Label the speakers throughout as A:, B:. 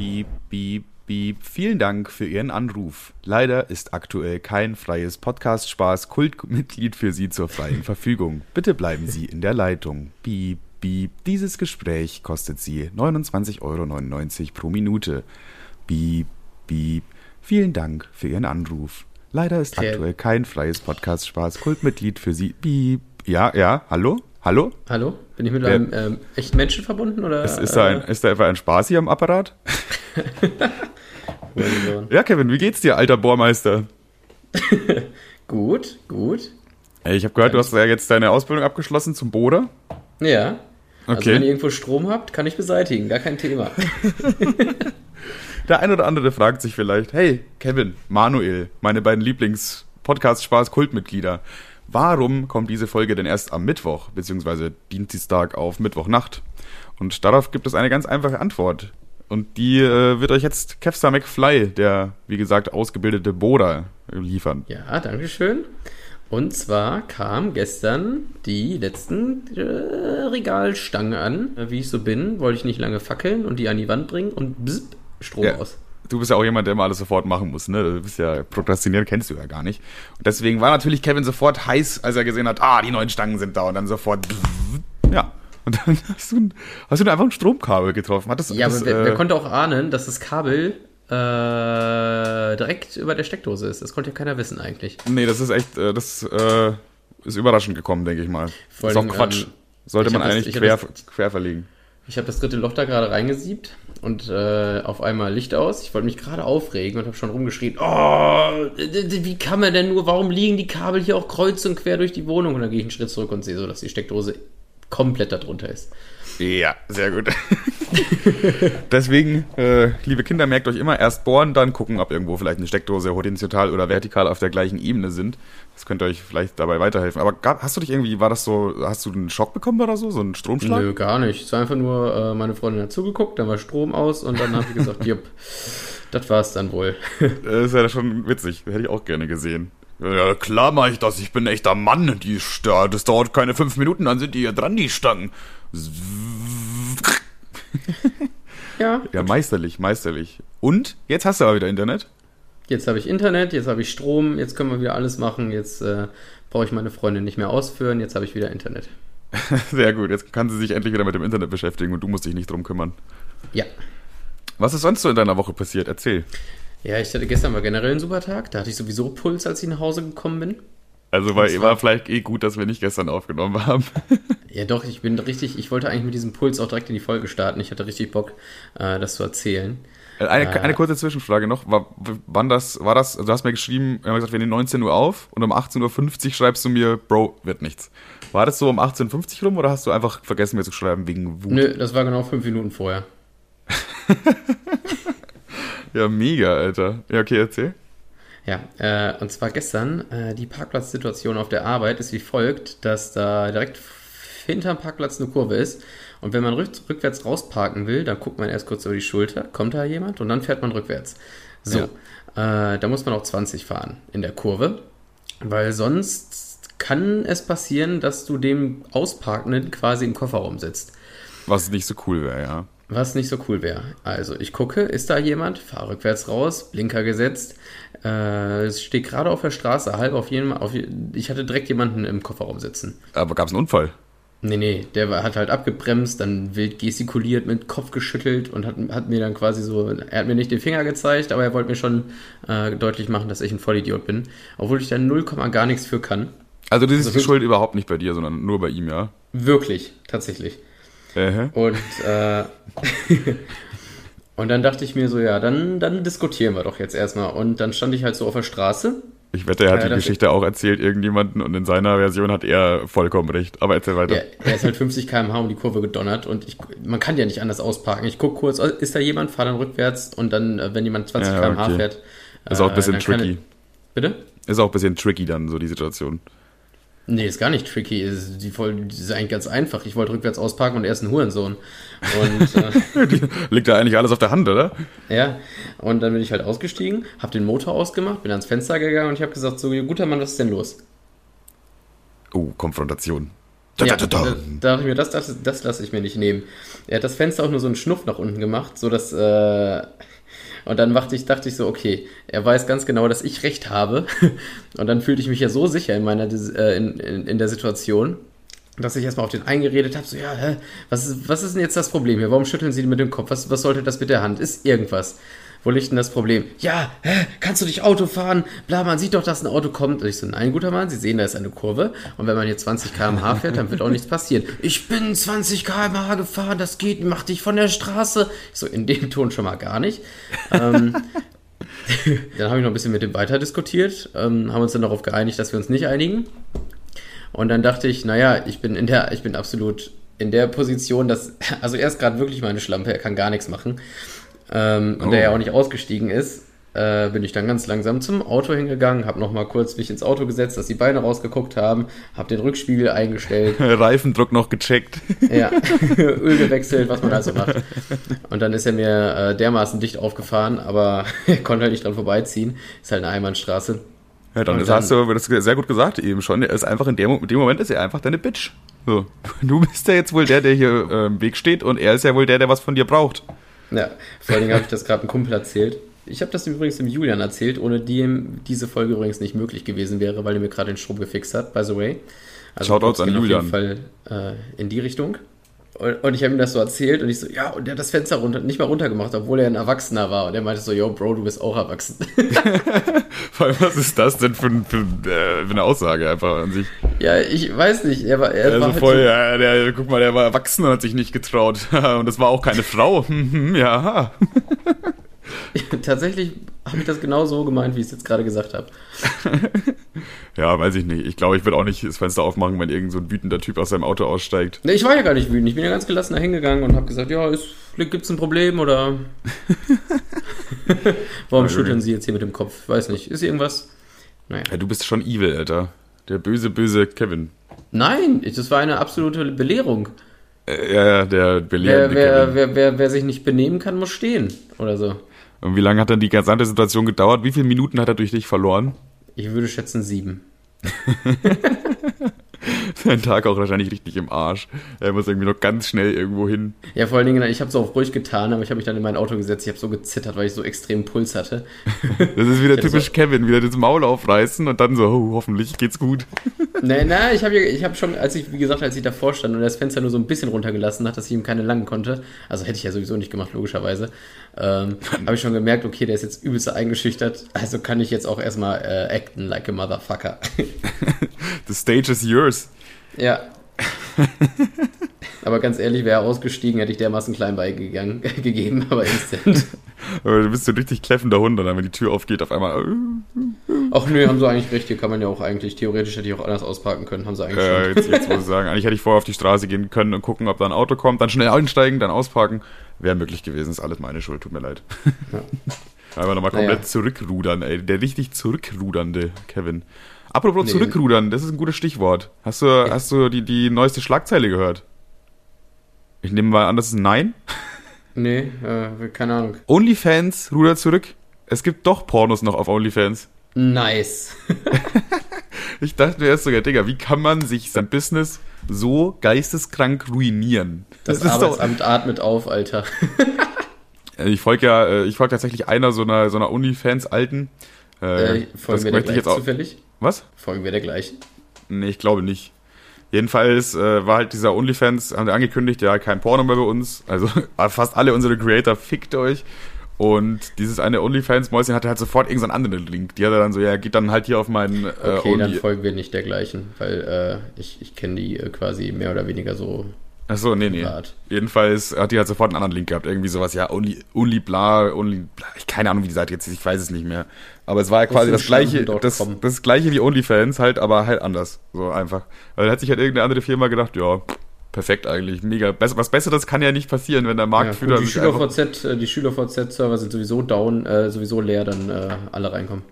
A: Piep, piep, piep. Vielen Dank für Ihren Anruf. Leider ist aktuell kein freies Podcast-Spaß-Kultmitglied für Sie zur freien Verfügung. Bitte bleiben Sie in der Leitung. Piep, piep. Dieses Gespräch kostet Sie 29,99 Euro pro Minute. Piep, piep. Vielen Dank für Ihren Anruf. Leider ist
B: Okay.
A: aktuell kein freies Podcast-Spaß-Kultmitglied für Sie. Piep. Ja, ja, hallo? Hallo?
B: Hallo? Bin ich mit
A: Wer-
B: einem ähm, echten Menschen verbunden? Oder,
A: Ist, ist, da ein, ist da etwa ein Spaß hier am Apparat?
B: äh,
A: Ja, Kevin, wie geht's dir, alter Bohrmeister?
B: gut, gut.
A: Ey, ich habe gehört, du hast ja jetzt deine Ausbildung abgeschlossen zum Bohrer.
B: Ja. Also
A: Okay.
B: wenn ihr irgendwo Strom habt, kann ich beseitigen, gar kein Thema.
A: Der ein oder andere fragt sich vielleicht, hey, Kevin, Manuel, meine beiden Lieblings-Podcast-Spaß-Kultmitglieder, warum kommt diese Folge denn erst am Mittwoch, beziehungsweise Dienstag auf Mittwochnacht? Und darauf gibt es eine ganz einfache Antwort. Und die äh, wird euch jetzt Kevstar McFly, der, wie gesagt, ausgebildete Bohrer, liefern.
B: Ja, dankeschön. Und zwar kam gestern die letzten äh, Regalstangen an. Wie ich so bin, wollte ich nicht lange fackeln und die an die Wand bringen und bzz, Strom
A: Ja.
B: aus.
A: Du bist ja auch jemand, der immer alles sofort machen muss, ne? Du bist ja, prokrastinieren kennst du ja gar nicht. Und deswegen war natürlich Kevin sofort heiß, als er gesehen hat, ah, die neuen Stangen sind da und dann sofort, ja. Und dann hast du, hast du einfach ein Stromkabel getroffen. Hat das,
B: Ja,
A: das,
B: aber wer,
A: äh,
B: wer konnte auch ahnen, dass das Kabel äh, direkt über der Steckdose ist? Das konnte ja keiner wissen eigentlich.
A: Nee, das ist echt, äh, das äh, ist überraschend gekommen, denke ich mal.
B: Vor
A: ist auch Quatsch.
B: ähm,
A: Sollte man eigentlich quer,
B: das-
A: quer verlegen.
B: Ich habe das dritte Loch da gerade reingesiebt und äh, auf einmal Licht aus. Ich wollte mich gerade aufregen und habe schon rumgeschrien, oh, wie kann man denn nur, warum liegen die Kabel hier auch kreuz und quer durch die Wohnung? Und dann gehe ich einen Schritt zurück und sehe so, dass die Steckdose komplett darunter ist.
A: Ja, sehr gut. Deswegen, äh, liebe Kinder, merkt euch immer, erst bohren, dann gucken, ob irgendwo vielleicht eine Steckdose horizontal oder vertikal auf der gleichen Ebene sind. Das könnte euch vielleicht dabei weiterhelfen. Aber gab, hast du dich irgendwie, war das so, hast du einen Schock bekommen oder so, so einen Stromschlag?
B: Nö, gar nicht. Es war einfach nur, äh, meine Freundin hat zugeguckt, dann war Strom aus und dann habe ich gesagt, jupp, das war's dann wohl.
A: Das ist ja schon witzig, hätte ich auch gerne gesehen. Ja, klar mache ich das, ich bin ein echter Mann. Die, Sta- das dauert keine fünf Minuten, dann sind die hier dran, die Stangen.
B: Ja,
A: Ja, meisterlich, meisterlich. Und, jetzt hast du aber wieder Internet.
B: jetzt habe ich Internet, jetzt habe ich Strom, jetzt können wir wieder alles machen, jetzt äh, brauche ich meine Freundin nicht mehr ausführen, jetzt habe ich wieder Internet.
A: Sehr gut, jetzt kann sie sich endlich wieder mit dem Internet beschäftigen und du musst dich nicht drum kümmern.
B: Ja.
A: Was ist sonst so in deiner Woche passiert? Erzähl.
B: Ja, ich hatte gestern war generell ein super Tag. Da hatte ich sowieso Puls, als ich nach Hause gekommen bin.
A: Also war, war vielleicht eh gut, dass wir nicht gestern aufgenommen haben.
B: Ja, doch, ich bin richtig, ich wollte eigentlich mit diesem Puls auch direkt in die Folge starten. Ich hatte richtig Bock, äh, das zu erzählen.
A: Eine,
B: Äh.
A: eine kurze Zwischenfrage noch. War, wann das, war das, also du hast mir geschrieben, wir haben gesagt, wir nehmen 19 Uhr auf und um 18.50 Uhr schreibst du mir, Bro, wird nichts. War das so um 18.50 Uhr rum oder hast du einfach vergessen, mir zu schreiben wegen Wut?
B: Nö, das war genau fünf Minuten vorher.
A: Ja, mega, Alter. Ja, okay, erzähl.
B: Ja, äh, und zwar gestern, äh, die Parkplatzsituation auf der Arbeit ist wie folgt, dass da direkt hinterm Parkplatz eine Kurve ist. Und wenn man rück rückwärts rausparken will, dann guckt man erst kurz über die Schulter, kommt da jemand und dann fährt man rückwärts. So, äh, da muss man auch 20 fahren in der Kurve, weil sonst kann es passieren, dass du dem Ausparkenden quasi im Kofferraum sitzt.
A: Was nicht so cool wäre, ja.
B: Was nicht so cool wäre. Also, ich gucke, ist da jemand? Fahre rückwärts raus, Blinker gesetzt. Äh, es steht gerade auf der Straße, halb auf jeden auf, Ich hatte direkt jemanden im Kofferraum sitzen.
A: Aber gab es einen Unfall?
B: Nee, nee, der war, hat halt abgebremst, dann wild gestikuliert, mit Kopf geschüttelt und hat, hat mir dann quasi so. Er hat mir nicht den Finger gezeigt, aber er wollte mir schon äh, deutlich machen, dass ich ein Vollidiot bin. Obwohl ich da 0, gar nichts für kann.
A: Also das ist
B: Also
A: die Schuld überhaupt nicht bei dir, sondern nur bei ihm, ja.
B: Wirklich, tatsächlich.
A: Äh,
B: Und, äh, und dann dachte ich mir so, ja, dann, dann diskutieren wir doch jetzt erstmal. Und dann stand ich halt so auf der Straße.
A: ich wette, er hat
B: Ja,
A: die Geschichte auch erzählt irgendjemanden und in seiner Version hat er vollkommen recht. Aber erzähl weiter.
B: Er, er ist halt 50 km/h um die Kurve gedonnert und ich, man kann ja nicht anders ausparken. Ich gucke kurz, ist da jemand, fahre dann rückwärts und dann, äh, wenn jemand 20
A: Ja,
B: km/h
A: okay.
B: fährt.
A: Ist auch ein bisschen
B: kann
A: tricky.
B: er- Bitte?
A: Ist auch ein bisschen tricky dann, so die Situation.
B: Nee, ist gar nicht tricky. Ist, die, voll, die ist eigentlich ganz einfach. Ich wollte rückwärts ausparken und er ist ein Hurensohn. Und äh,
A: Liegt da eigentlich alles auf der Hand, oder?
B: Ja, und dann bin ich halt ausgestiegen, habe den Motor ausgemacht, bin ans Fenster gegangen und ich habe gesagt, so, guter Mann, was ist denn los?
A: Oh, Konfrontation.
B: Ja, da, da dachte ich mir, das, das, das lasse ich mir nicht nehmen. Er hat das Fenster auch nur so einen Schnuff nach unten gemacht, so dass. Äh, und dann dachte ich, dachte ich so, okay, er weiß ganz genau, dass ich recht habe. Und dann fühlte ich mich ja so sicher in meiner äh, in, in, in der Situation, dass ich erstmal auf den eingeredet habe, so, ja, hä, was ist, was ist denn jetzt das Problem hier? Warum schütteln Sie mit dem Kopf? Was, was sollte das mit der Hand? Ist irgendwas? Wo liegt denn das Problem? Ja, hä, kannst du dich Auto fahren? Bla, man sieht doch, dass ein Auto kommt. Und ich so, nein, guter Mann, Sie sehen, da ist eine Kurve. Und wenn man hier 20 km/h fährt, dann wird auch nichts passieren. Ich bin 20 km/h gefahren, das geht, mach dich von der Straße. Ich so, in dem Ton schon mal gar nicht. ähm, dann habe ich noch ein bisschen mit dem weiter diskutiert, ähm, haben uns dann darauf geeinigt, dass wir uns nicht einigen. Und dann dachte ich, naja, ich bin in der, ich bin absolut in der Position, dass, also er ist gerade wirklich meine Schlampe, er kann gar nichts machen ähm, und der ja oh. auch nicht ausgestiegen ist, äh, bin ich dann ganz langsam zum Auto hingegangen, habe nochmal kurz mich ins Auto gesetzt, dass die Beine rausgeguckt haben, habe den Rückspiegel eingestellt.
A: Reifendruck noch gecheckt.
B: Ja, Öl gewechselt, was man also macht. Und dann ist er mir äh, dermaßen dicht aufgefahren, aber er konnte halt nicht dran vorbeiziehen. Ist halt eine Einbahnstraße.
A: Ja, dann, dann hast du das sehr gut gesagt eben schon. Er ist einfach in dem, in dem Moment ist er einfach deine Bitch. So. Du bist ja jetzt wohl der, der hier äh, im Weg steht und er ist ja wohl der, der was von dir braucht.
B: Ja, vor allen Dingen habe ich das gerade einem Kumpel erzählt. Ich habe das übrigens dem Julian erzählt, ohne dem diese Folge übrigens nicht möglich gewesen wäre, weil er mir gerade den Strom gefixt hat, by the way.
A: Also Shoutouts an Julian.
B: Auf jeden Fall äh, in die Richtung. Und, und ich habe ihm das so erzählt und ich so, ja, und der hat das Fenster runter, nicht mal runtergemacht, obwohl er ein Erwachsener war. Und er meinte so, yo, Bro, du bist auch erwachsen.
A: Vor allem, was ist das denn für, für, äh, für, eine Aussage einfach an sich?
B: Ja, ich weiß nicht. Er war, er
A: also
B: war
A: halt voll, so ja, der, guck mal, der war erwachsen und hat sich nicht getraut. und das war auch keine Frau. ja.
B: Tatsächlich habe ich das genau so gemeint, wie ich es jetzt gerade gesagt habe.
A: ja, weiß ich nicht. Ich glaube, ich würde auch nicht das Fenster aufmachen, wenn irgend so ein wütender Typ aus seinem Auto aussteigt.
B: Nee, ich war ja gar nicht wütend. Ich bin ja ganz gelassen da hingegangen und habe gesagt, ja, gibt es ein Problem oder... Warum ja, schütteln Sie jetzt hier mit dem Kopf? Weiß nicht. Ist irgendwas?
A: Naja. Ja, du bist schon evil, Alter. Der böse, böse Kevin.
B: Nein, das war eine absolute Belehrung.
A: Äh, ja, der belehrende
B: wer, wer, wer, wer, wer sich nicht benehmen kann, muss stehen. Oder so.
A: Und wie lange hat dann die gesamte Situation gedauert? Wie viele Minuten hat er durch dich verloren?
B: Ich würde schätzen sieben.
A: Sein Tag auch wahrscheinlich richtig im Arsch. Er muss irgendwie noch ganz schnell irgendwo hin.
B: Ja, vor allen Dingen, ich habe es auch ruhig getan, aber ich habe mich dann in mein Auto gesetzt. Ich habe so gezittert, weil ich so extrem Puls hatte.
A: Das ist wieder typisch so Kevin, wieder das Maul aufreißen und dann so, oh, hoffentlich geht's gut.
B: Nein, nein, ich habe ich hab schon, als ich, wie gesagt, als ich davor stand und das Fenster nur so ein bisschen runtergelassen hat, dass ich ihm keine langen konnte, also hätte ich ja sowieso nicht gemacht, logischerweise, ähm, habe ich schon gemerkt, okay, der ist jetzt übelst eingeschüchtert, also kann ich jetzt auch erstmal äh, acten like a motherfucker.
A: The stage is yours.
B: Ja. aber ganz ehrlich, wäre er ausgestiegen, hätte ich dermaßen klein beigegangen, gegeben, aber instant.
A: Aber du bist so ein richtig kläffender Hund und dann, wenn die Tür aufgeht, auf einmal.
B: Ach nö, haben sie eigentlich recht. Hier kann man ja auch eigentlich, theoretisch hätte ich auch anders ausparken können, haben sie eigentlich
A: äh, schon. Jetzt, jetzt muss ich sagen, eigentlich hätte ich vorher auf die Straße gehen können und gucken, ob da ein Auto kommt, dann schnell einsteigen, dann ausparken. Wäre möglich gewesen, ist alles meine Schuld, tut mir leid. Ja. Aber nochmal komplett naja. zurückrudern, ey. Der richtig zurückrudernde Kevin. Apropos nee. zurückrudern, das ist ein gutes Stichwort. Hast du, ja. hast du die, die neueste Schlagzeile gehört? Ich nehme mal an, das ist ein Nein.
B: Nee, äh, keine Ahnung.
A: OnlyFans rudert zurück. Es gibt doch Pornos noch auf OnlyFans.
B: Nice.
A: ich dachte mir erst sogar, Digga, wie kann man sich sein Business so geisteskrank ruinieren?
B: Das, das Arbeitsamt doch... atmet auf, Alter.
A: ich folge ja, äh, ich folge tatsächlich einer so einer, so einer OnlyFans-Alten.
B: Äh, äh, folgen wir der gleich zufällig?
A: Was?
B: Folgen wir der gleich?
A: Nee, ich glaube nicht. Jedenfalls äh, war halt dieser OnlyFans, haben wir angekündigt, ja, kein Porno mehr bei uns. Also fast alle unsere Creator fickt euch. Und dieses eine OnlyFans-Mäuschen hatte halt sofort irgendeinen anderen Link. Die hat er dann so, ja, geht dann halt hier auf meinen.
B: Äh, okay, Only dann folgen wir nicht der gleichen, weil äh, ich, ich kenne die äh, quasi mehr oder weniger so
A: Achso, nee, nee. Art. Jedenfalls hat die halt sofort einen anderen Link gehabt. Irgendwie sowas, ja, only, only bla, only bla. Ich keine Ahnung, wie die Seite jetzt ist, ich weiß es nicht mehr. Aber es war ja quasi das gleiche, das, das gleiche wie OnlyFans, halt, aber halt anders. So einfach. Weil da hat sich halt irgendeine andere Firma gedacht, ja, perfekt eigentlich, mega. Was Besseres kann ja nicht passieren, wenn der Marktführer
B: ja, die SchülerVZ, äh, die SchülerVZ-Server sind sowieso down, äh, sowieso leer, dann äh, alle reinkommen.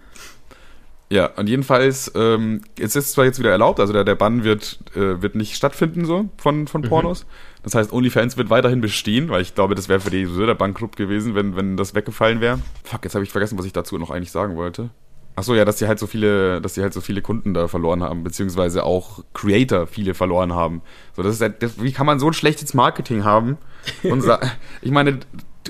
A: Ja, und jedenfalls, ähm, es ist zwar jetzt wieder erlaubt, also der, der Bann wird, äh, wird nicht stattfinden so von, von mhm. Pornos. Mhm. Das heißt, OnlyFans wird weiterhin bestehen, weil ich glaube, das wäre für die so der Bankrupt gewesen, wenn, wenn das weggefallen wäre. Fuck, jetzt habe ich vergessen, was ich dazu noch eigentlich sagen wollte. Ach so, ja, dass sie halt so viele, dass sie halt so viele Kunden da verloren haben, beziehungsweise auch Creator viele verloren haben. So, das ist halt, das, wie kann man so ein schlechtes Marketing haben? Und ich meine,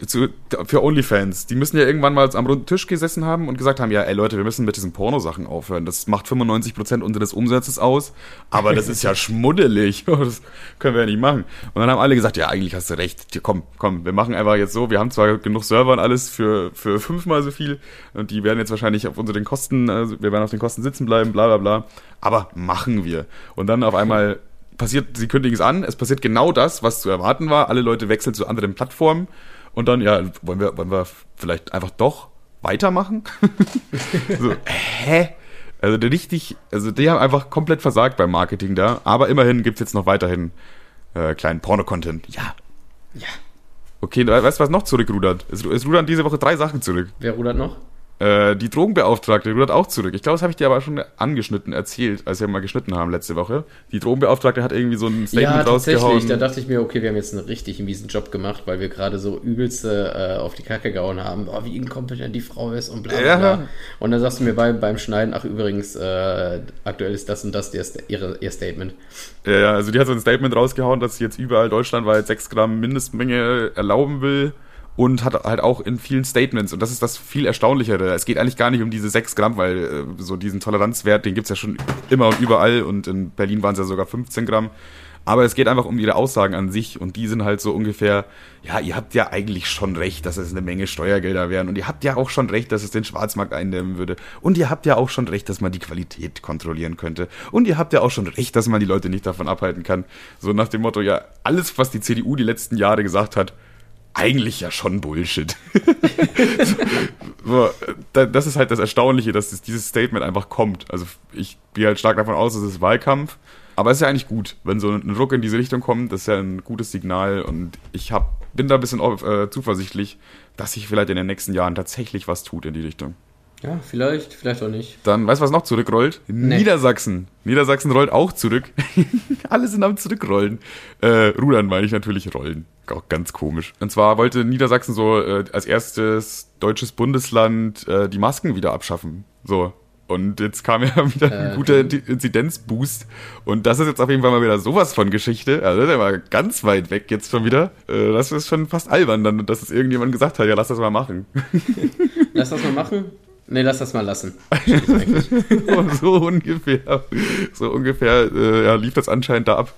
A: zu, für OnlyFans. Die müssen ja irgendwann mal am runden Tisch gesessen haben und gesagt haben, ja, ey Leute, wir müssen mit diesen Pornosachen aufhören. Das macht 95% unseres Umsatzes aus, aber das ist ja schmuddelig. Das können wir ja nicht machen. Und dann haben alle gesagt, ja, eigentlich hast du recht. Komm, komm, wir machen einfach jetzt so. Wir haben zwar genug Server und alles für, für fünfmal so viel und die werden jetzt wahrscheinlich auf unseren Kosten, also wir werden auf den Kosten sitzen bleiben, bla bla bla. Aber machen wir. Und dann auf einmal passiert, sie kündigen es an, es passiert genau das, was zu erwarten war. Alle Leute wechseln zu anderen Plattformen und dann, ja, wollen wir, wollen wir vielleicht einfach doch weitermachen? so, hä? Also richtig, also die haben einfach komplett versagt beim Marketing da, aber immerhin gibt es jetzt noch weiterhin äh, kleinen Porno-Content. Ja. Ja. Okay, weißt du, was noch zurückrudert? Es, es rudern diese Woche drei Sachen zurück.
B: Wer rudert noch?
A: Äh, die Drogenbeauftragte rudert auch zurück. Ich glaube, das habe ich dir aber schon angeschnitten erzählt, als wir mal geschnitten haben letzte Woche. Die Drogenbeauftragte hat irgendwie so ein Statement ja, rausgehauen.
B: Da dachte ich mir, okay, wir haben jetzt einen richtig miesen Job gemacht, weil wir gerade so übelste äh, auf die Kacke gehauen haben, oh, wie inkompetent die Frau ist und bla bla. Ja. Und dann sagst du mir beim, beim Schneiden, ach übrigens, äh, aktuell ist das und das ihr, ihre, ihr Statement.
A: Ja, ja, also die hat so ein Statement rausgehauen, dass sie jetzt überall deutschlandweit 6 Gramm Mindestmenge erlauben will und hat halt auch in vielen Statements, und das ist das viel Erstaunlichere, es geht eigentlich gar nicht um diese 6 Gramm, weil äh, so diesen Toleranzwert, den gibt's ja schon immer und überall und in Berlin waren es ja sogar 15 Gramm. Aber es geht einfach um ihre Aussagen an sich und die sind halt so ungefähr, ja, ihr habt ja eigentlich schon recht, dass es eine Menge Steuergelder wären und ihr habt ja auch schon recht, dass es den Schwarzmarkt eindämmen würde und ihr habt ja auch schon recht, dass man die Qualität kontrollieren könnte und ihr habt ja auch schon recht, dass man die Leute nicht davon abhalten kann. So nach dem Motto, ja, alles, was die CDU die letzten Jahre gesagt hat, eigentlich ja schon Bullshit. so, das ist halt das Erstaunliche, dass dieses Statement einfach kommt. Also ich gehe halt stark davon aus, es Wahlkampf. Aber es ist ja eigentlich gut, wenn so ein Ruck in diese Richtung kommt, das ist ja ein gutes Signal und ich hab, bin da ein bisschen äh, zuversichtlich, dass sich vielleicht in den nächsten Jahren tatsächlich was tut in die Richtung.
B: Ja, vielleicht, vielleicht auch nicht.
A: Dann, weißt du, was noch zurückrollt? Nee. Niedersachsen. Niedersachsen rollt auch zurück. Alle sind am Zurückrollen. Äh, Rudern meine ich natürlich rollen. Auch ganz komisch. Und zwar wollte Niedersachsen so äh, als erstes deutsches Bundesland äh, die Masken wieder abschaffen. So. Und jetzt kam ja wieder ein äh, guter Inzidenzboost. Und das ist jetzt auf jeden Fall mal wieder sowas von Geschichte. Also der war ganz weit weg jetzt schon wieder. Äh, das ist schon fast albern, dann, dass es irgendjemand gesagt hat, ja, lass das mal machen.
B: lass das mal machen? Nee, lass das mal lassen.
A: so ungefähr. So ungefähr äh, ja, lief das anscheinend da ab.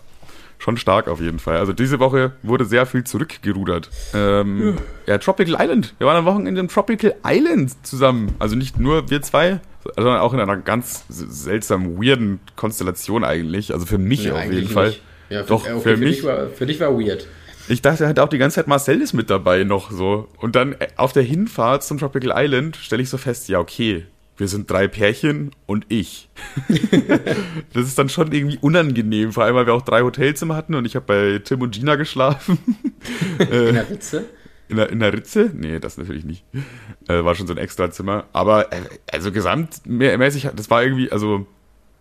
A: Schon stark auf jeden Fall. Also diese Woche wurde sehr viel zurückgerudert. Ähm, ja. ja, Tropical Island. Wir waren am Wochenende in Tropical Island zusammen. Also nicht nur wir zwei, sondern auch in einer ganz seltsam weirden Konstellation eigentlich. Also für mich ja, auf jeden Fall.
B: Ja, für, Doch, okay, für, für, mich. War, für dich war weird.
A: Ich dachte halt auch die ganze Zeit, Marcel ist mit dabei noch so. Und dann äh, auf der Hinfahrt zum Tropical Island stelle ich so fest, ja, okay, wir sind drei Pärchen und ich. das ist dann schon irgendwie unangenehm, vor allem, weil wir auch drei Hotelzimmer hatten und ich habe bei Tim und Gina geschlafen.
B: in der Ritze?
A: In der, in der Ritze? Nee, das natürlich nicht. Äh, war schon so ein extra Zimmer. Aber, äh, also gesamtmäßig, das war irgendwie, also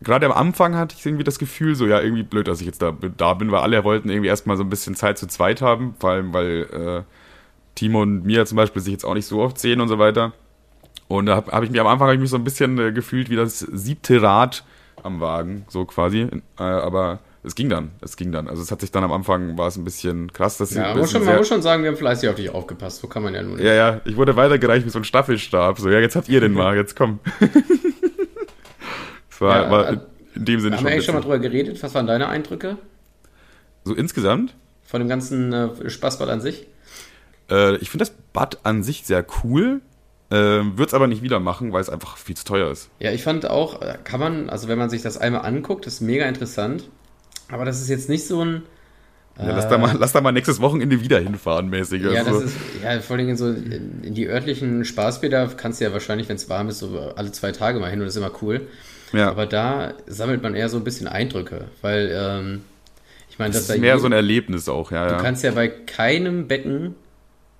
A: gerade am Anfang hatte ich irgendwie das Gefühl, so ja, irgendwie blöd, dass ich jetzt da, da bin, weil alle wollten irgendwie erstmal so ein bisschen Zeit zu zweit haben, vor allem weil äh, Timo und Mia zum Beispiel sich jetzt auch nicht so oft sehen und so weiter. Und da habe hab ich mich am Anfang ich mich so ein bisschen äh, gefühlt wie das siebte Rad am Wagen, so quasi. Äh, aber es ging dann, es ging dann. Also es hat sich dann am Anfang war es ein bisschen krass, dass
B: ja, man muss, schon, man muss schon sagen, wir haben fleißig auf dich aufgepasst. So kann man ja nur.
A: Nicht. Ja, ja, ich wurde weitergereicht wie so ein Staffelstab. So, ja, jetzt habt ihr den mal, jetzt komm. war, ja, war in dem Sinne
B: haben schon. Haben wir eigentlich schon mal drüber geredet? Was waren deine Eindrücke?
A: So insgesamt?
B: Von dem ganzen äh, Spaßbad an sich?
A: Äh, ich finde das Bad an sich sehr cool. Äh, Würde es aber nicht wieder machen, weil es einfach viel zu teuer ist.
B: Ja, ich fand auch, äh, kann man, also wenn man sich das einmal anguckt, ist mega interessant. Aber das ist jetzt nicht so ein.
A: Ja, lass, da mal, lass da mal nächstes Wochenende wieder hinfahren, mäßig.
B: Ja, also. das ist, ja, vor allem in so in die örtlichen Spaßbäder kannst du ja wahrscheinlich, wenn es warm ist, so alle zwei Tage mal hin und das ist immer cool. Ja. Aber da sammelt man eher so ein bisschen Eindrücke, weil ähm, ich meine,
A: das, das ist mehr so ein Erlebnis auch, ja.
B: Du ja. kannst ja bei keinem Becken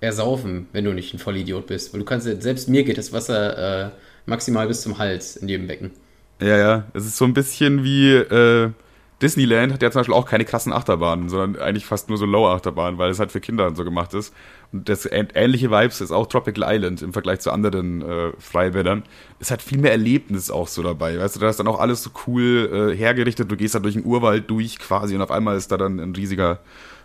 B: ersaufen, wenn du nicht ein Vollidiot bist. Weil du kannst ja, selbst mir geht das Wasser äh, maximal bis zum Hals in jedem Becken.
A: Ja, ja. Es ist so ein bisschen wie, äh, Disneyland hat ja zum Beispiel auch keine krassen Achterbahnen, sondern eigentlich fast nur so Low-Achterbahnen, weil es halt für Kinder so gemacht ist. Und das ähnliche Vibes ist auch Tropical Island im Vergleich zu anderen äh, Freibädern. Es hat viel mehr Erlebnis auch so dabei. Weißt du, da ist dann auch alles so cool äh, hergerichtet. Du gehst da durch den Urwald durch quasi und auf einmal ist da dann ein riesiger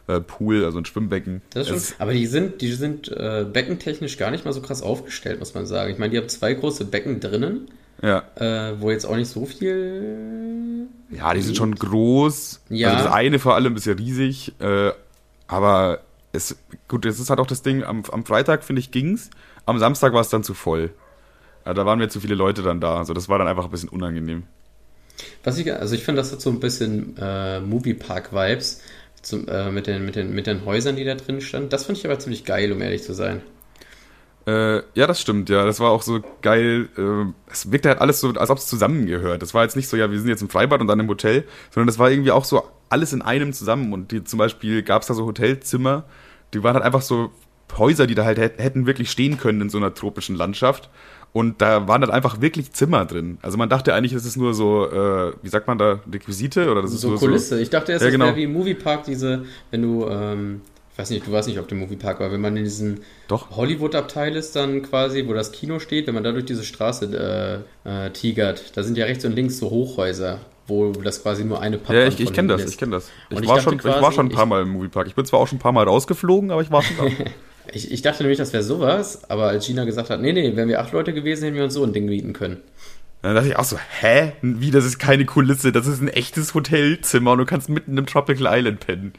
A: äh, Pool, also ein Schwimmbecken.
B: Das ist schon, aber die sind, die sind äh, beckentechnisch gar nicht mal so krass aufgestellt, muss man sagen. Ich meine, die haben zwei große Becken drinnen.
A: Ja.
B: Äh, wo jetzt auch nicht so viel.
A: Ja, die sind schon groß.
B: Ja.
A: Also das eine vor allem ist ja riesig. Äh, aber es, gut, das ist halt auch das Ding, am, am Freitag, finde ich, ging's. Am Samstag war es dann zu voll. Ja, da waren mir zu viele Leute dann da. Also das war dann einfach ein bisschen unangenehm.
B: Was ich, also ich finde, das hat so ein bisschen äh, Moviepark-Vibes äh, mit, den, mit, den, mit den Häusern, die da drin standen. Das fand ich aber ziemlich geil, um ehrlich zu sein.
A: Äh, ja, das stimmt, ja. Das war auch so geil. Äh, es wirkte halt alles so, als ob es zusammengehört. Das war jetzt nicht so, ja, wir sind jetzt im Freibad und dann im Hotel, sondern das war irgendwie auch so alles in einem zusammen. Und die, zum Beispiel gab es da so Hotelzimmer, die waren halt einfach so Häuser, die da halt hätten wirklich stehen können in so einer tropischen Landschaft. Und da waren dann einfach wirklich Zimmer drin. Also man dachte eigentlich, das ist nur so, äh, wie sagt man da, Requisite oder das ist
B: so
A: nur
B: Kulisse.
A: So,
B: ich dachte erst,
A: Ja,
B: das
A: genau.
B: wäre wie im Moviepark, diese, wenn du, ähm, ich weiß nicht, du warst nicht auf dem Moviepark, aber wenn man in diesem. Hollywood-Abteil ist dann quasi, wo das Kino steht, wenn man da durch diese Straße äh, äh, tigert, da sind ja rechts und links so Hochhäuser, wo das quasi nur eine Pappe
A: Ja, ich, ich kenne das, ich kenne das. Ich,
B: ich
A: war schon, ich war
B: quasi,
A: schon ein paar Mal im Moviepark. Ich bin zwar auch schon ein paar Mal rausgeflogen, aber ich war schon da.
B: Ich, ich dachte nämlich, das wäre sowas, aber als Gina gesagt hat, nee, nee, wären wir acht Leute gewesen, hätten wir uns so ein Ding mieten können.
A: Dann dachte ich auch so, hä? Wie, das ist keine Kulisse, das ist ein echtes Hotelzimmer und du kannst mitten im Tropical Island pennen.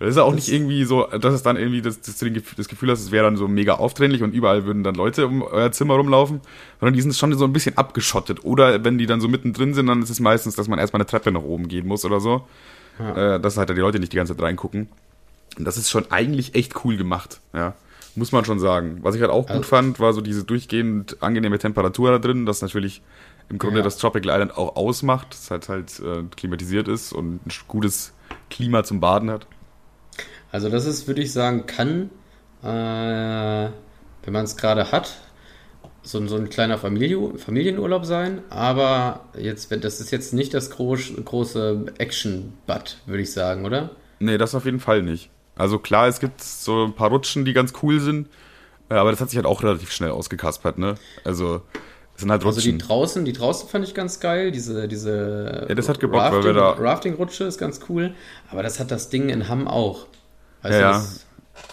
A: Das ist ja auch
B: Das-
A: nicht irgendwie so, dass es dann irgendwie das, das, das Gefühl hast, es wäre dann so mega aufdringlich und überall würden dann Leute um euer Zimmer rumlaufen, sondern die sind schon so ein bisschen abgeschottet. Oder wenn die dann so mittendrin sind, dann ist es meistens, dass man erstmal eine Treppe nach oben gehen muss oder so.
B: Ja.
A: Äh, dass halt die Leute nicht die ganze Zeit reingucken. Und das ist schon eigentlich echt cool gemacht, ja. Muss man schon sagen. Was ich halt auch
B: Also-
A: gut fand, war so diese durchgehend angenehme Temperatur da drin, das natürlich im Grunde
B: Ja.
A: das Tropical Island auch ausmacht, dass halt halt äh, klimatisiert ist und ein gutes Klima zum Baden hat.
B: Also das ist, würde ich sagen, kann, äh, wenn man es gerade hat, so, ein- so ein kleiner Familie, Familienurlaub sein, aber jetzt, das ist jetzt nicht das groß, große Action-Bad, würde ich sagen, oder?
A: Nee, das auf jeden Fall nicht. Also klar, es gibt so ein paar Rutschen, die ganz cool sind, äh, aber das hat sich halt auch relativ schnell ausgekaspert, ne? Also, es sind halt
B: Also die
A: Rutschen.
B: draußen, die draußen fand ich ganz geil, diese, diese
A: Ja, das hat gebockt, weil wir da-
B: Rafting-Rutsche ist ganz cool, aber das hat das Ding in Hamm auch. Weißt
A: Ja,
B: du,
A: ja.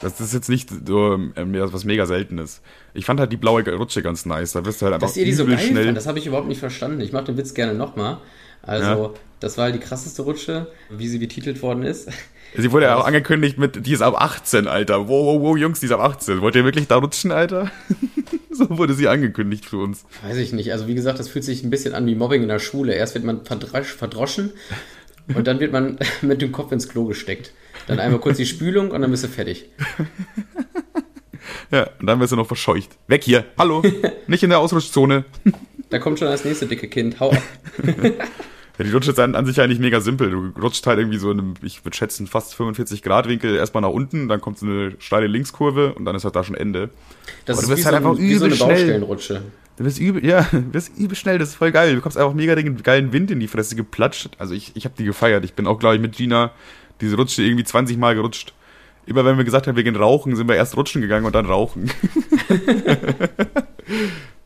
B: das,
A: ist jetzt nicht so äh, mehr- was mega Seltenes. Ich fand halt die blaue Rutsche ganz nice. Da wirst du halt einfach
B: dass ihr die so geil
A: schnell.
B: fand, das habe ich überhaupt nicht verstanden. Ich mache den Witz gerne nochmal. Also,
A: Ja.
B: das war halt die krasseste Rutsche, wie sie betitelt worden ist.
A: Sie wurde ja auch angekündigt mit, die ist ab 18, Alter. Wow, wow, wow, Jungs, die ist ab 18. Wollt ihr wirklich da rutschen, Alter? so wurde sie angekündigt für uns.
B: Weiß ich nicht. Also, wie gesagt, das fühlt sich ein bisschen an wie Mobbing in der Schule. Erst wird man verdrosch, verdroschen und dann wird man mit dem Kopf ins Klo gesteckt. Dann einmal kurz die Spülung und dann bist du fertig.
A: Ja, und dann wirst du noch verscheucht. Weg hier. Hallo. Nicht in der Ausrutschzone.
B: Da kommt schon das nächste dicke Kind. Hau ab.
A: Ja, die Rutsche ist an, an sich eigentlich mega simpel. Du rutscht halt irgendwie so in einem, ich würde schätzen, fast 45 Grad Winkel erstmal nach unten, dann kommt so eine steile Linkskurve und dann ist halt da schon Ende.
B: Das
A: Aber
B: ist
A: du wirst
B: wie,
A: halt
B: so,
A: einfach
B: ein, wie so eine
A: übel schnell. Du wirst übel, ja, du wirst übel schnell, das ist voll geil. Du bekommst einfach mega den geilen Wind in die Fresse geplatscht. Also ich, ich habe die gefeiert. Ich bin auch, glaube ich, mit Gina diese Rutsche irgendwie 20 Mal gerutscht. Immer wenn wir gesagt haben, wir gehen rauchen, sind wir erst rutschen gegangen und dann rauchen.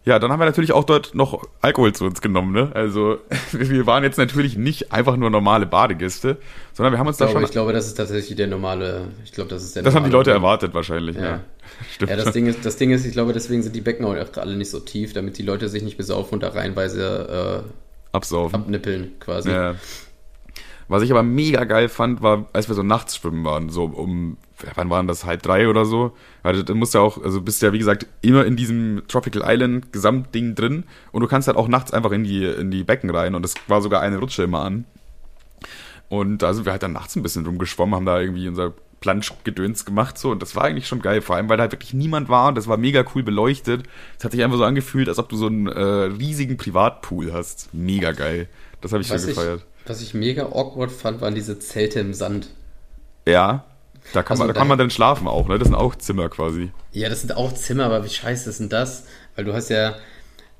A: ja, dann haben wir natürlich auch dort noch Alkohol zu uns genommen, ne? Also wir waren jetzt natürlich nicht einfach nur normale Badegäste, sondern wir haben uns
B: Ich
A: da
B: glaube,
A: schon...
B: ich glaube, das ist tatsächlich der normale. Ich glaube, das ist der
A: das haben die Leute
B: Weg.
A: erwartet wahrscheinlich, ja.
B: Ja.
A: Stimmt
B: Ja, das
A: schon.
B: Ding, ist, das Ding ist, ich glaube, deswegen sind die Becken auch alle nicht so tief, damit die Leute sich nicht besaufen und da
A: Absaufen.
B: äh, abnippeln quasi.
A: Ja. Was ich aber mega geil fand, war, als wir so nachts schwimmen waren, so um, wann waren das, halb drei oder so. Also, du musst ja auch, also bist ja wie gesagt immer in diesem Tropical Island Gesamtding drin und du kannst halt auch nachts einfach in die, in die Becken rein und es war sogar eine Rutsche immer an. Und da sind wir halt dann nachts ein bisschen rumgeschwommen, haben da irgendwie unser Planschgedöns gemacht so und das war eigentlich schon geil, vor allem weil da halt wirklich niemand war und das war mega cool beleuchtet. Es hat sich einfach so angefühlt, als ob du so einen äh, riesigen Privatpool hast. Mega geil. Das habe ich
B: Was
A: so
B: ich,
A: gefeiert.
B: was ich mega awkward fand, waren diese Zelte im Sand.
A: Ja, da kann,
B: Also
A: man, da
B: da-
A: kann man dann schlafen auch, ne? Das sind auch Zimmer quasi.
B: Ja, das sind auch Zimmer, aber wie scheiße ist denn das? Weil du hast ja,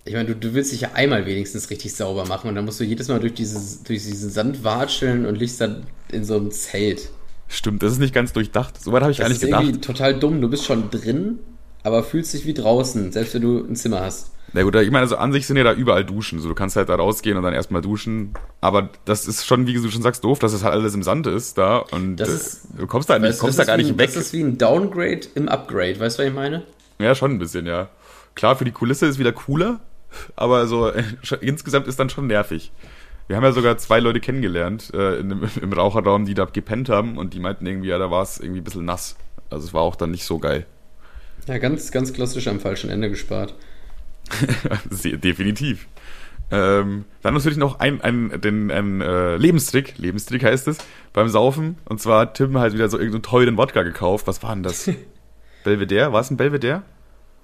B: Ich meine, du, du willst dich ja einmal wenigstens richtig sauber machen und dann musst du jedes Mal durch, dieses, durch diesen Sand watscheln und liegst dann in so einem Zelt.
A: Stimmt, das ist nicht ganz durchdacht. Soweit habe ich
B: Das
A: gar
B: ist
A: nicht gedacht.
B: irgendwie total dumm. Du bist schon drin, aber fühlst dich wie draußen, selbst wenn du ein Zimmer hast.
A: Na gut, ich meine, also an sich sind ja da überall Duschen. So, du kannst halt da rausgehen und dann erstmal duschen. Aber das ist schon, wie du schon sagst, doof, dass es halt alles im Sand ist da. Und
B: Das
A: äh,
B: ist-
A: du kommst da, nicht, kommst
B: das
A: da gar nicht
B: ein-
A: weg.
B: Das ist wie ein Downgrade im Upgrade. Weißt du, was ich meine?
A: Ja, schon ein bisschen, ja. Klar, für die Kulisse ist wieder cooler, aber so äh, insgesamt ist dann schon nervig. Wir haben ja sogar zwei Leute kennengelernt äh, in dem, im Raucherraum, die da gepennt haben und die meinten irgendwie, ja, da war es irgendwie ein bisschen nass. Also es war auch dann nicht so geil.
B: Ja, ganz, ganz klassisch am falschen Ende gespart.
A: Definitiv. Ähm, dann natürlich noch ein, ein, den, ein äh, Lebenstrick, Lebenstrick heißt es, beim Saufen. Und zwar hat Tim halt wieder so irgendeinen teuren Wodka gekauft. Was war denn das? Belvedere? War es ein Belvedere?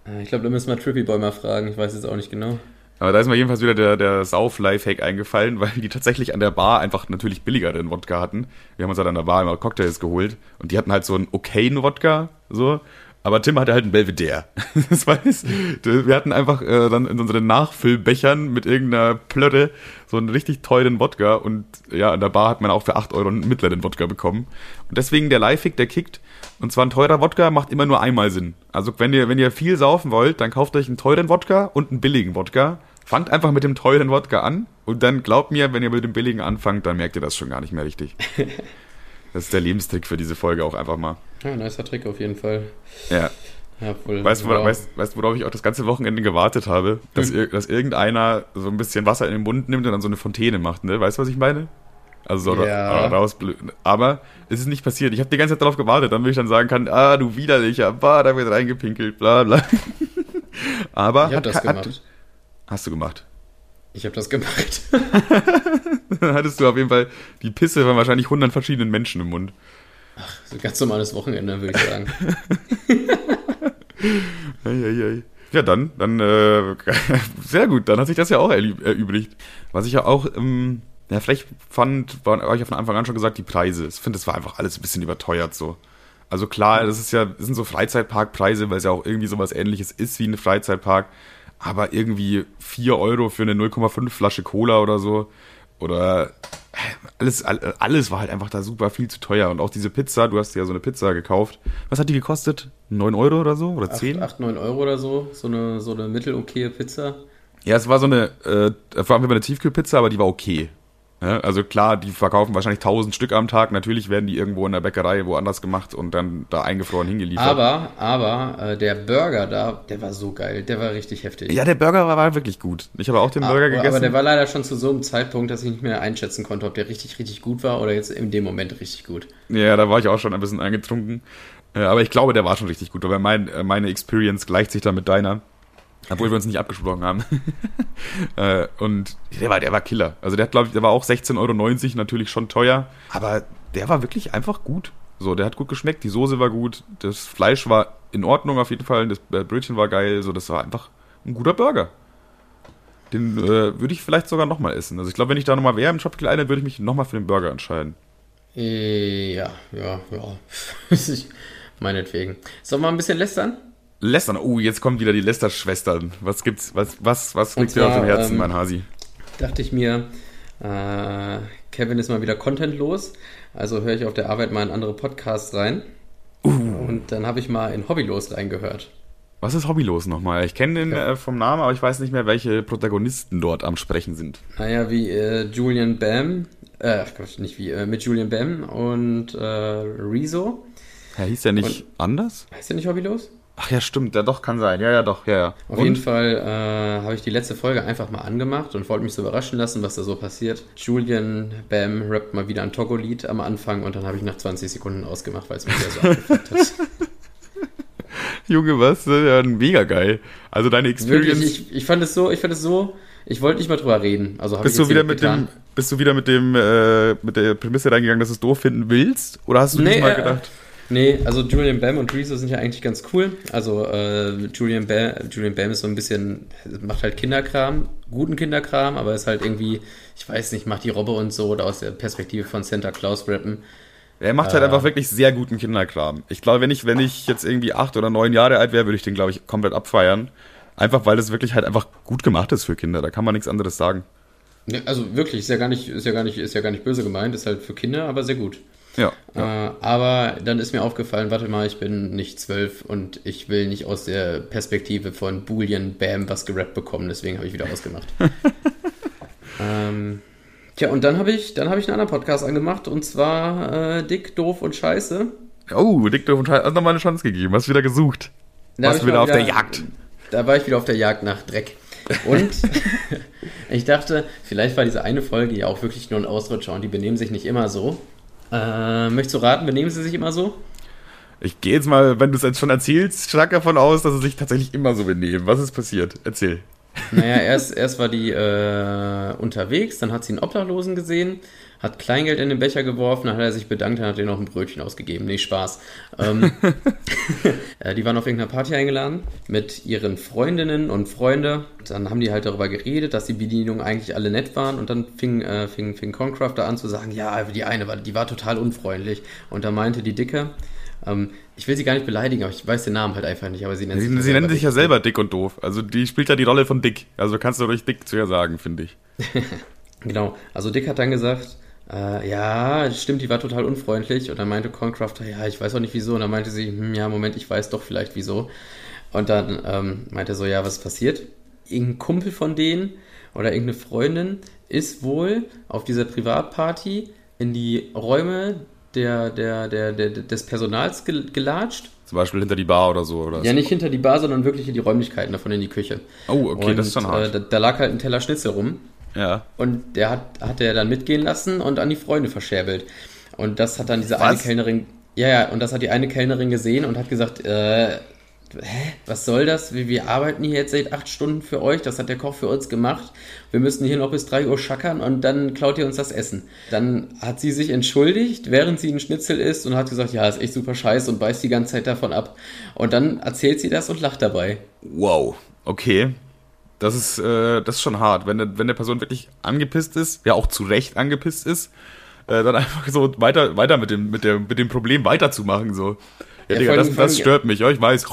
B: Äh, Ich glaube, da müssen wir Trippy Boy mal fragen. Ich weiß jetzt auch nicht genau.
A: Aber da ist mir jedenfalls wieder der, der Sauf-Lifehack eingefallen, weil die tatsächlich an der Bar einfach natürlich billigeren Wodka hatten. Wir haben uns halt an der Bar immer Cocktails geholt und die hatten halt so einen okayen Wodka, so. Aber Tim hatte halt einen Belvedere. Das weiß, wir hatten einfach äh, dann in unseren Nachfüllbechern mit irgendeiner Plörre so einen richtig teuren Wodka und ja, an der Bar hat man auch für 8 Euro einen mittleren Wodka bekommen. Und deswegen der Lifehack, der kickt. Und zwar ein teurer Wodka macht immer nur einmal Sinn. Also wenn ihr, wenn ihr viel saufen wollt, dann kauft euch einen teuren Wodka und einen billigen Wodka. Fangt einfach mit dem teuren Wodka an und dann glaubt mir, wenn ihr mit dem billigen anfangt, dann merkt ihr das schon gar nicht mehr richtig. Das ist der Lebenstrick für diese Folge auch einfach mal.
B: Ja, nicer Trick auf jeden Fall.
A: Ja.
B: Ja, voll.
A: Weißt du,
B: wow.
A: weißt, worauf ich auch das ganze Wochenende gewartet habe? Dass, ir dass irgendeiner so ein bisschen Wasser in den Mund nimmt und dann so eine Fontäne macht, ne? Weißt du, was ich meine? Also so
B: Ja.
A: ra rausblöden. Aber es ist nicht passiert. Ich habe die ganze Zeit darauf gewartet, damit ich dann sagen kann, ah, du widerlicher, bah, da wird reingepinkelt, bla bla. Aber
B: ich das
A: hat,
B: gemacht.
A: Hat, hast du gemacht.
B: Ich habe das gemacht.
A: Dann hattest du auf jeden Fall die Pisse von wahrscheinlich 100 verschiedenen Menschen im Mund.
B: So ein ganz normales Wochenende, würde ich sagen.
A: Ja, dann, dann, äh, sehr gut, dann hat sich das ja auch erübrigt. Was ich ja auch, ähm, ja, vielleicht fand, war, ich ja von Anfang an schon gesagt, die Preise. Ich finde, das war einfach alles ein bisschen überteuert so. Also klar, das ist ja, das sind so Freizeitparkpreise, weil es ja auch irgendwie sowas ähnliches ist wie ein Freizeitpark. Aber irgendwie 4 Euro für eine 0,5 Flasche Cola oder so. Oder äh, alles, all- alles war halt einfach da super viel zu teuer. Und auch diese Pizza, du hast ja so eine Pizza gekauft. Was hat die gekostet? 9 Euro oder so? Oder 10?
B: 8, 9 Euro oder so. So eine, so eine mittelokaye Pizza.
A: Ja, es war so eine, äh, vor allem eine Tiefkühlpizza, aber die war okay. Ja, also klar, die verkaufen wahrscheinlich 1000 Stück am Tag. Natürlich werden die irgendwo in der Bäckerei woanders gemacht und dann da eingefroren hingeliefert.
B: Aber, aber, äh, der Burger da, der war so geil. Der war richtig heftig.
A: ja, der Burger war, war wirklich gut. Ich habe auch den Burger
B: aber,
A: gegessen.
B: aber der war leider schon zu so einem Zeitpunkt, dass ich nicht mehr einschätzen konnte, ob der richtig, richtig gut war oder jetzt in dem Moment richtig gut.
A: ja, da war ich auch schon ein bisschen eingetrunken. Äh, aber ich glaube, der war schon richtig gut, weil mein, äh, meine Experience gleicht sich da mit deiner. Obwohl wir uns nicht abgesprochen haben. äh, und der war, der war Killer. Also der hat, glaube ich, der war auch 16,90 Euro, natürlich schon teuer. Aber der war wirklich einfach gut. So, der hat gut geschmeckt, die Soße war gut, das Fleisch war in Ordnung auf jeden Fall, das äh, Brötchen war geil, so, das war einfach ein guter Burger. Den äh, würde ich vielleicht sogar nochmal essen. Also ich glaube, wenn ich da nochmal wäre im Tropical Island, würde ich mich nochmal für den Burger entscheiden.
B: Äh, ja, ja, ja. Meinetwegen. Sollen wir ein bisschen lästern?
A: Lästern, oh, jetzt kommen wieder die Lästerschwestern. Was gibt's, was, was, was
B: Und
A: liegt dir auf dem
B: zwar,
A: Herzen,
B: ähm,
A: mein Hasi?
B: Dachte ich mir, äh, Kevin ist mal wieder contentlos, also höre ich auf der Arbeit mal in andere Podcasts rein.
A: Uh.
B: Und dann habe ich mal in Hobbylos reingehört.
A: Was ist hobbylos nochmal? Ich kenne den
B: Ja.
A: äh, vom Namen, aber ich weiß nicht mehr, welche Protagonisten dort am Sprechen sind.
B: Naja, wie äh, Julian Bam, äh, Gott, nicht wie, äh, mit Julian Bam und äh, Rezo.
A: Ja, hieß der nicht anders?
B: Heißt der nicht Hobbylos?
A: Ach ja, stimmt, ja doch, kann sein. Ja, ja, doch, ja, ja.
B: Auf jeden Fall äh, habe ich die letzte Folge einfach mal angemacht und wollte mich so überraschen lassen, was da so passiert. Julian Bam rappt mal wieder ein Togo-Lied am Anfang und dann habe ich nach 20 Sekunden ausgemacht, weil es mich wieder so abgefuckt hat.
A: Junge, was? Das ist ja mega geil. Also deine Experience.
B: Wirklich, ich, ich fand es so, ich fand es so, ich wollte nicht mal drüber reden. Also
A: bist du wieder mit dem, bist du wieder mit dem, äh, mit der Prämisse reingegangen, dass du es doof finden willst? Oder hast du
B: Nee,
A: diesmal
B: äh,
A: gedacht?
B: Nee, also Julian Bam und Rezo sind ja eigentlich ganz cool. Also äh, Julian, Bam, Julian Bam ist so ein bisschen, macht halt Kinderkram, guten Kinderkram, aber ist halt irgendwie, ich weiß nicht, macht die Robbe und so oder aus der Perspektive von Santa Claus rappen.
A: Er macht halt
B: äh,
A: einfach wirklich sehr guten Kinderkram. Ich glaube, wenn ich, wenn ich jetzt irgendwie acht oder neun Jahre alt wäre, würde ich den, glaube ich, komplett abfeiern. Einfach weil das wirklich halt einfach gut gemacht ist für Kinder. Da kann man nichts anderes sagen.
B: Ja, also wirklich, ist ja gar nicht, ist ja gar nicht, ist ja gar nicht böse gemeint, ist halt für Kinder, aber sehr gut.
A: Ja.
B: Äh, aber dann ist mir aufgefallen, warte mal, ich bin nicht zwölf und ich will nicht aus der Perspektive von Boolean Bam was gerappt bekommen, deswegen habe ich wieder ausgemacht. ähm, tja, und dann habe ich, dann habe ich einen anderen Podcast angemacht und zwar äh, Dick, Doof und Scheiße.
A: Oh, Dick Doof und Scheiße, hast nochmal eine Chance gegeben, hast wieder gesucht.
B: Da
A: Warst
B: hab ich
A: wieder auf der Jagd.
B: Da war ich wieder auf der Jagd nach Dreck. Und ich dachte, vielleicht war diese eine Folge ja auch wirklich nur ein Ausrutscher und die benehmen sich nicht immer so. Äh, möchtest du raten, benehmen sie sich immer so?
A: Ich gehe jetzt mal, wenn du es jetzt schon erzählst, stark davon aus, dass sie sich tatsächlich immer so benehmen. Was ist passiert? Erzähl.
B: Naja, erst, erst war die äh, unterwegs, dann hat sie einen Obdachlosen gesehen, hat Kleingeld in den Becher geworfen, dann hat er sich bedankt, dann hat er noch ein Brötchen ausgegeben. Nee, Spaß. Ähm, äh, die waren auf irgendeiner Party eingeladen mit ihren Freundinnen und Freunde. Dann haben die halt darüber geredet, dass die Bedienungen eigentlich alle nett waren und dann fing, äh, fing, fing Concrafter an zu sagen, ja, die eine war, die war total unfreundlich. Und da meinte die Dicke, ähm, ich will sie gar nicht beleidigen, aber ich weiß den Namen halt einfach nicht, aber sie nennt
A: Sie,
B: sich,
A: sie nennen sich ja selber dick und doof. Also die spielt ja die Rolle von dick. Also kannst du ruhig dick zu ihr sagen, finde ich.
B: Genau, also Dick hat dann gesagt, äh, ja, stimmt, die war total unfreundlich. Und dann meinte Concrafter, ja, ich weiß auch nicht wieso. Und dann meinte sie, hm, ja, Moment, ich weiß doch vielleicht wieso. Und dann ähm, meinte er so, ja, was passiert? Irgendein Kumpel von denen oder irgendeine Freundin ist wohl auf dieser Privatparty in die Räume der, der, der, der, des Personals gel- gelatscht.
A: Zum Beispiel hinter die Bar oder so. Oder
B: Ja, nicht hinter die Bar, sondern wirklich in die Räumlichkeiten davon in die Küche.
A: Oh, okay,
B: und,
A: das ist schon hart.
B: Äh, da, da lag halt ein Teller Schnitzel rum.
A: Ja.
B: Und der hat, hat er dann mitgehen lassen und an die Freunde verscherbelt. Und das hat dann diese eine
A: Was?
B: Kellnerin, ja, ja, und das hat die eine Kellnerin gesehen und hat gesagt, äh, hä, was soll das? Wir, wir arbeiten hier jetzt seit acht Stunden für euch, das hat der Koch für uns gemacht. Wir müssen hier noch bis drei Uhr schackern und dann klaut ihr uns das Essen. Dann hat sie sich entschuldigt, während sie ein Schnitzel isst und hat gesagt, ja, ist echt super scheiße und beißt die ganze Zeit davon ab. Und dann erzählt sie das und lacht dabei.
A: Wow. Okay. Das ist, äh, das ist schon hart. Wenn, der- wenn der Person wirklich angepisst ist, ja auch zu Recht angepisst ist, äh, dann einfach so weiter, weiter mit dem, mit der, mit dem Problem weiterzumachen, so. Ja,
B: Ja,
A: Digga, das, das stört mich, ja, ich weiß.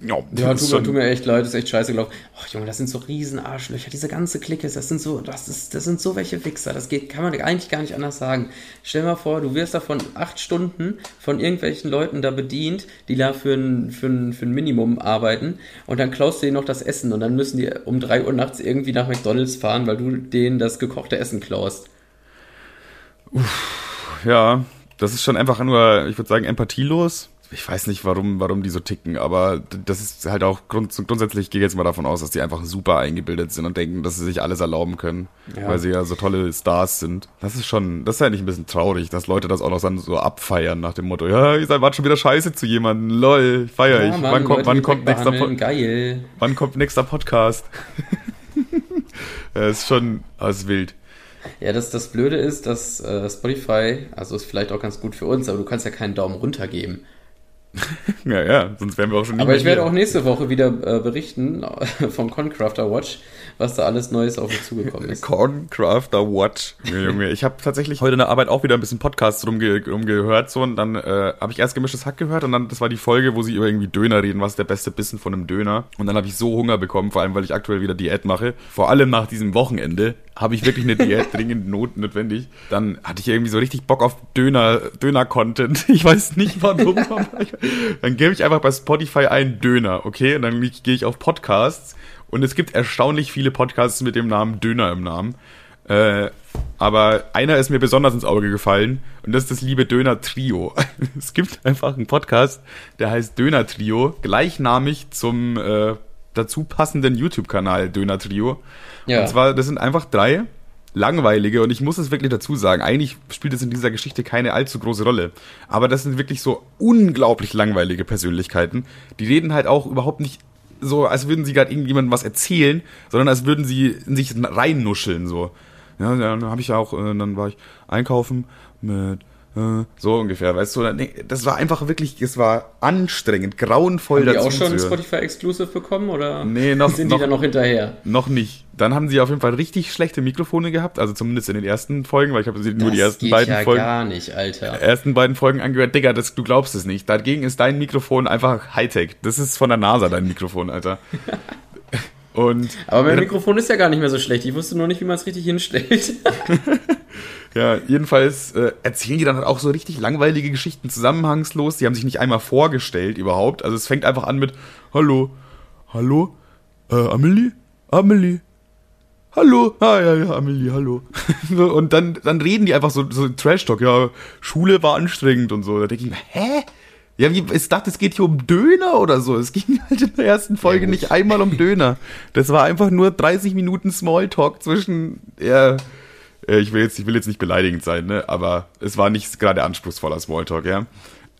A: Ja,
B: Ja, tut mir, tut mir echt leid, das ist echt scheiße gelaufen. Oh, Junge, das sind so riesen Arschlöcher, diese ganze Clique, das sind so, das, ist, das sind so welche Wichser, das geht, kann man eigentlich gar nicht anders sagen. Stell dir mal vor, du wirst davon acht Stunden von irgendwelchen Leuten da bedient, die da für ein, für ein, für ein Minimum arbeiten und dann klaust du denen noch das Essen und dann müssen die um drei Uhr nachts irgendwie nach McDonalds fahren, weil du denen das gekochte Essen klaust.
A: Ja, das ist schon einfach nur, ich würde sagen, empathielos. Ich weiß nicht, warum, warum die so ticken, aber das ist halt auch grund, grundsätzlich, gehe ich jetzt mal davon aus, dass die einfach super eingebildet sind und denken, dass sie sich alles erlauben können,
B: Ja.
A: weil sie ja so tolle Stars sind. Das ist schon, das ist eigentlich ein bisschen traurig, dass Leute das auch noch dann so abfeiern nach dem Motto, ja, ihr seid wart schon wieder scheiße zu jemandem, lol, feier ich.
B: Ja, Mann,
A: wann kommt, wann kommt nächster,
B: geil.
A: wann kommt nächster Podcast? ja, ist schon, ist wild.
B: Ja, das, das Blöde ist, dass äh, Spotify, also ist vielleicht auch ganz gut für uns, aber du kannst ja keinen Daumen runter geben.
A: Ja, ja, sonst wären wir auch schon nie
B: Aber ich werde
A: hier.
B: auch nächste Woche wieder äh, berichten vom Concrafter Watch, was da alles Neues auf mich zugekommen ist.
A: Corncrafter Watch. Junge, Junge. Ich habe tatsächlich heute in der Arbeit auch wieder ein bisschen Podcasts rumge rumgehört so und dann äh, habe ich erst gemischtes Hack gehört und dann das war die Folge, wo sie über irgendwie Döner reden, was ist der beste Bissen von einem Döner und dann habe ich so Hunger bekommen, vor allem weil ich aktuell wieder Diät mache. Vor allem nach diesem Wochenende habe ich wirklich eine Diät dringend not notwendig. Dann hatte ich irgendwie so richtig Bock auf Döner Döner Content. Ich weiß nicht warum. aber ich- dann gebe ich einfach bei Spotify einen Döner, okay? Und dann gehe ich auf Podcasts und es gibt erstaunlich viele Podcasts mit dem Namen Döner im Namen. Äh, aber einer ist mir besonders ins Auge gefallen und das ist das liebe Döner Trio. Es gibt einfach einen Podcast, der heißt Döner Trio, gleichnamig zum äh, dazu passenden YouTube-Kanal Döner Trio.
B: Ja.
A: Und zwar, das sind einfach drei langweilige und ich muss es wirklich dazu sagen, eigentlich spielt es in dieser Geschichte keine allzu große Rolle, aber das sind wirklich so unglaublich langweilige Persönlichkeiten. Die reden halt auch überhaupt nicht so, als würden sie gerade irgendjemandem was erzählen, sondern als würden sie in sich reinnuscheln so. Ja, dann habe ich auch, äh, dann war ich einkaufen mit so ungefähr, weißt du, das war einfach wirklich, es war anstrengend, grauenvoll
B: Haben die auch schon. Spotify Exclusive bekommen oder
A: Nee, noch-
B: sind
A: noch-
B: die da noch hinterher?
A: Noch nicht. Dann haben sie auf jeden Fall richtig schlechte Mikrofone gehabt, also zumindest in den ersten Folgen, weil ich habe sie nur die ersten
B: geht
A: beiden
B: ja
A: Folgen
B: gar nicht, Alter.
A: ersten beiden Folgen angehört. Digga, das, du glaubst es nicht. Dagegen ist dein Mikrofon einfach Hightech. Das ist von der NASA dein Mikrofon, Alter. Und
B: Aber mein Mikrofon ist ja gar nicht mehr so schlecht. Ich wusste nur nicht, wie man es richtig hinstellt.
A: Ja, jedenfalls äh, erzählen die dann halt auch so richtig langweilige Geschichten zusammenhangslos. Die haben sich nicht einmal vorgestellt überhaupt. Also es fängt einfach an mit Hallo, hallo, äh, Amelie, Amelie, hallo, ah ja, ja, Amelie, hallo. Und dann, dann reden die einfach so, so Trash-Talk, ja, Schule war anstrengend und so. Da denke ich mir, hä? Ja, wie, ich dachte, es geht hier um Döner oder so. Es ging halt in der ersten Folge
B: Ja,
A: nicht einmal um Döner. Das war einfach nur 30 Minuten Smalltalk zwischen, ja, ich will jetzt, ich will jetzt nicht beleidigend sein, ne, aber es war nicht gerade anspruchsvoller Smalltalk, ja.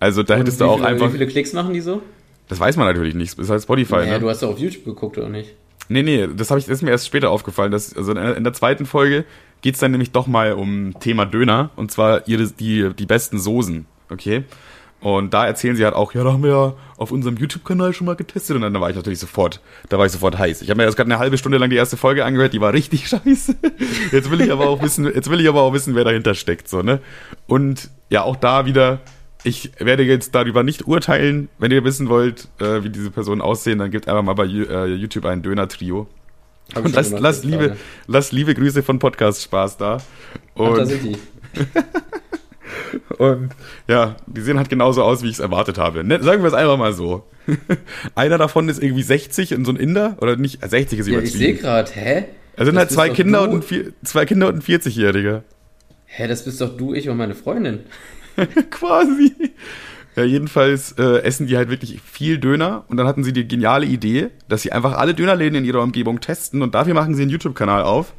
A: Also da hättest du auch
B: viele,
A: einfach,
B: Wie viele Klicks machen die so?
A: das weiß man natürlich nicht, das ist halt Spotify,
B: Naja,
A: ne?
B: du hast doch auf YouTube geguckt, oder nicht?
A: Nee, nee, das, hab ich, das ist mir erst später aufgefallen. Dass, also in der, zweiten Folge geht's dann nämlich doch mal um Thema Döner und zwar ihre, die, die besten Soßen, okay? Und da erzählen sie halt auch, ja, da haben wir ja auf unserem YouTube-Kanal schon mal getestet und dann da war ich natürlich sofort, da war ich sofort heiß. Ich habe mir jetzt gerade eine halbe Stunde lang die erste Folge angehört, die war richtig scheiße. Jetzt will ich aber auch wissen, jetzt will ich aber auch wissen, wer dahinter steckt, so, ne? Und ja, auch da wieder, ich werde jetzt darüber nicht urteilen. Wenn ihr wissen wollt, äh, wie diese Personen aussehen, dann gebt einfach mal bei äh, YouTube ein Döner-Trio. Und lasst, lasst, liebe, lasst liebe Grüße von Podcast Spaß da.
B: Ach, da
A: Und,
B: sind die.
A: und ja, die sehen halt genauso aus, wie ich es erwartet habe. Ne, sagen wir es einfach mal so. Einer davon ist irgendwie 60 und so ein Inder, oder nicht, 60 ist
B: Ja, ich sehe gerade, hä?
A: Es sind
B: Das
A: halt zwei Kinder,
B: du.
A: und vier, zwei Kinder und ein 40-Jähriger.
B: Hä, das bist doch du, ich und meine Freundin.
A: Quasi. Ja, jedenfalls äh, essen die halt wirklich viel Döner und dann hatten sie die geniale Idee, dass sie einfach alle Dönerläden in ihrer Umgebung testen und dafür machen sie einen YouTube-Kanal auf,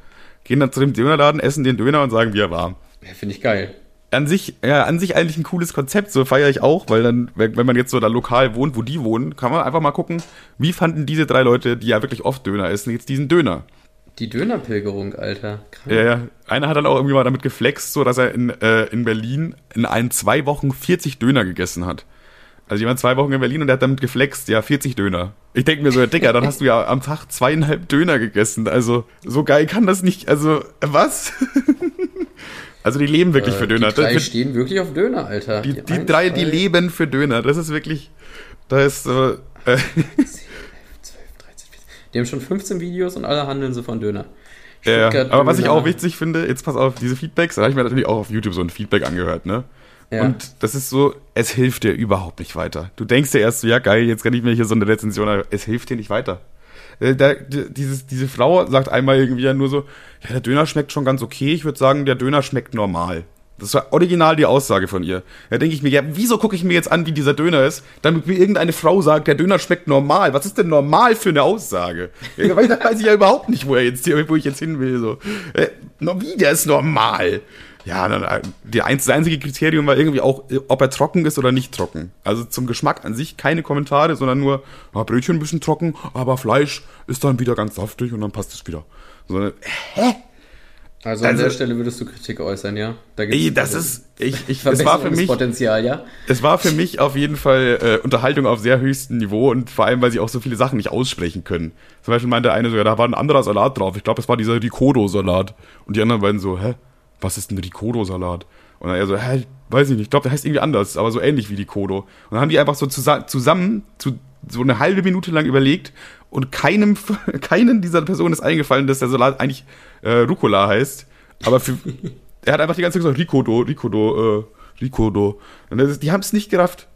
A: gehen dann zu dem Dönerladen, essen den Döner und sagen, wie er war.
B: Ja, finde ich geil.
A: An sich, ja, an sich eigentlich ein cooles Konzept, so feiere ich auch, weil dann, wenn, man jetzt so da lokal wohnt, wo die wohnen, kann man einfach mal gucken, wie fanden diese drei Leute, die ja wirklich oft Döner essen, jetzt diesen Döner.
B: Die Dönerpilgerung, Alter. Krank.
A: Ja, ja. Einer hat dann auch irgendwie mal damit geflext, so dass er in, äh, in Berlin in einen zwei Wochen 40 Döner gegessen hat. Also jemand zwei Wochen in Berlin und der hat damit geflext, ja, 40 Döner. Ich denke mir so, ja, Dicker, dann hast du ja am Tag zweieinhalb Döner gegessen. Also, so geil kann das nicht. Also, was? also, die leben wirklich für Döner.
B: Äh, Die drei
A: Das-
B: stehen wirklich auf Döner, Alter.
A: die, die
B: eins,
A: drei, die leben für Döner. Das ist wirklich, da ist so, äh,
B: 12, 13, 14. Die haben schon 15 Videos und alle handeln so von Döner.
A: ja,
B: Stuttgart
A: aber was ich auch wichtig finde, jetzt pass auf, diese Feedbacks, da habe ich mir natürlich auch auf YouTube so ein Feedback angehört, ne?
B: Ja.
A: Und das ist so, es hilft dir überhaupt nicht weiter. Du denkst dir erst so, ja geil, jetzt kann ich mir hier so eine Rezension, es hilft dir nicht weiter. Äh, Da, dieses, diese Frau sagt einmal irgendwie ja nur so, ja, der Döner schmeckt schon ganz okay, ich würde sagen, der Döner schmeckt normal. Das war original die Aussage von ihr. Da denke ich mir, ja, wieso gucke ich mir jetzt an, wie dieser Döner ist, damit mir irgendeine Frau sagt, der Döner schmeckt normal. Was ist denn normal für eine Aussage? Ja, weil da weiß ich ja überhaupt nicht, wo, er jetzt, wo ich jetzt hin will. So. Äh, wie, der ist normal? Ja, dann, die einz- das einzige Kriterium war irgendwie auch, ob er trocken ist oder nicht trocken. Also zum Geschmack an sich keine Kommentare, sondern nur, ja, Brötchen ein bisschen trocken, aber Fleisch ist dann wieder ganz saftig und dann passt es wieder. So, hä?
B: Also an
A: Also-
B: der Stelle würdest du Kritik äußern, ja? Da
A: Ey, das
B: also
A: ist, ich, ich, es war für mich,
B: Verbesserungspotenzial, ja?
A: es war für mich auf jeden Fall äh, Unterhaltung auf sehr höchstem Niveau und vor allem, weil sie auch so viele Sachen nicht aussprechen können. Zum Beispiel meinte eine so, ja, da war ein anderer Salat drauf. Ich glaube, es war dieser Ricotta-Salat. Und die anderen beiden so, hä, was ist ein Ricotta-Salat? Und dann er so, hä, weiß ich nicht, ich glaube, der heißt irgendwie anders, aber so ähnlich wie Ricotta. Und dann haben die einfach so zusa zusammen zu, so eine halbe Minute lang überlegt und keinem, keinen dieser Personen ist eingefallen, dass der Salat eigentlich äh, Rucola heißt. Aber für, er hat einfach die ganze Zeit gesagt, Ricotta, Ricotta, äh, Ricotta. Und das ist, die haben es nicht gerafft.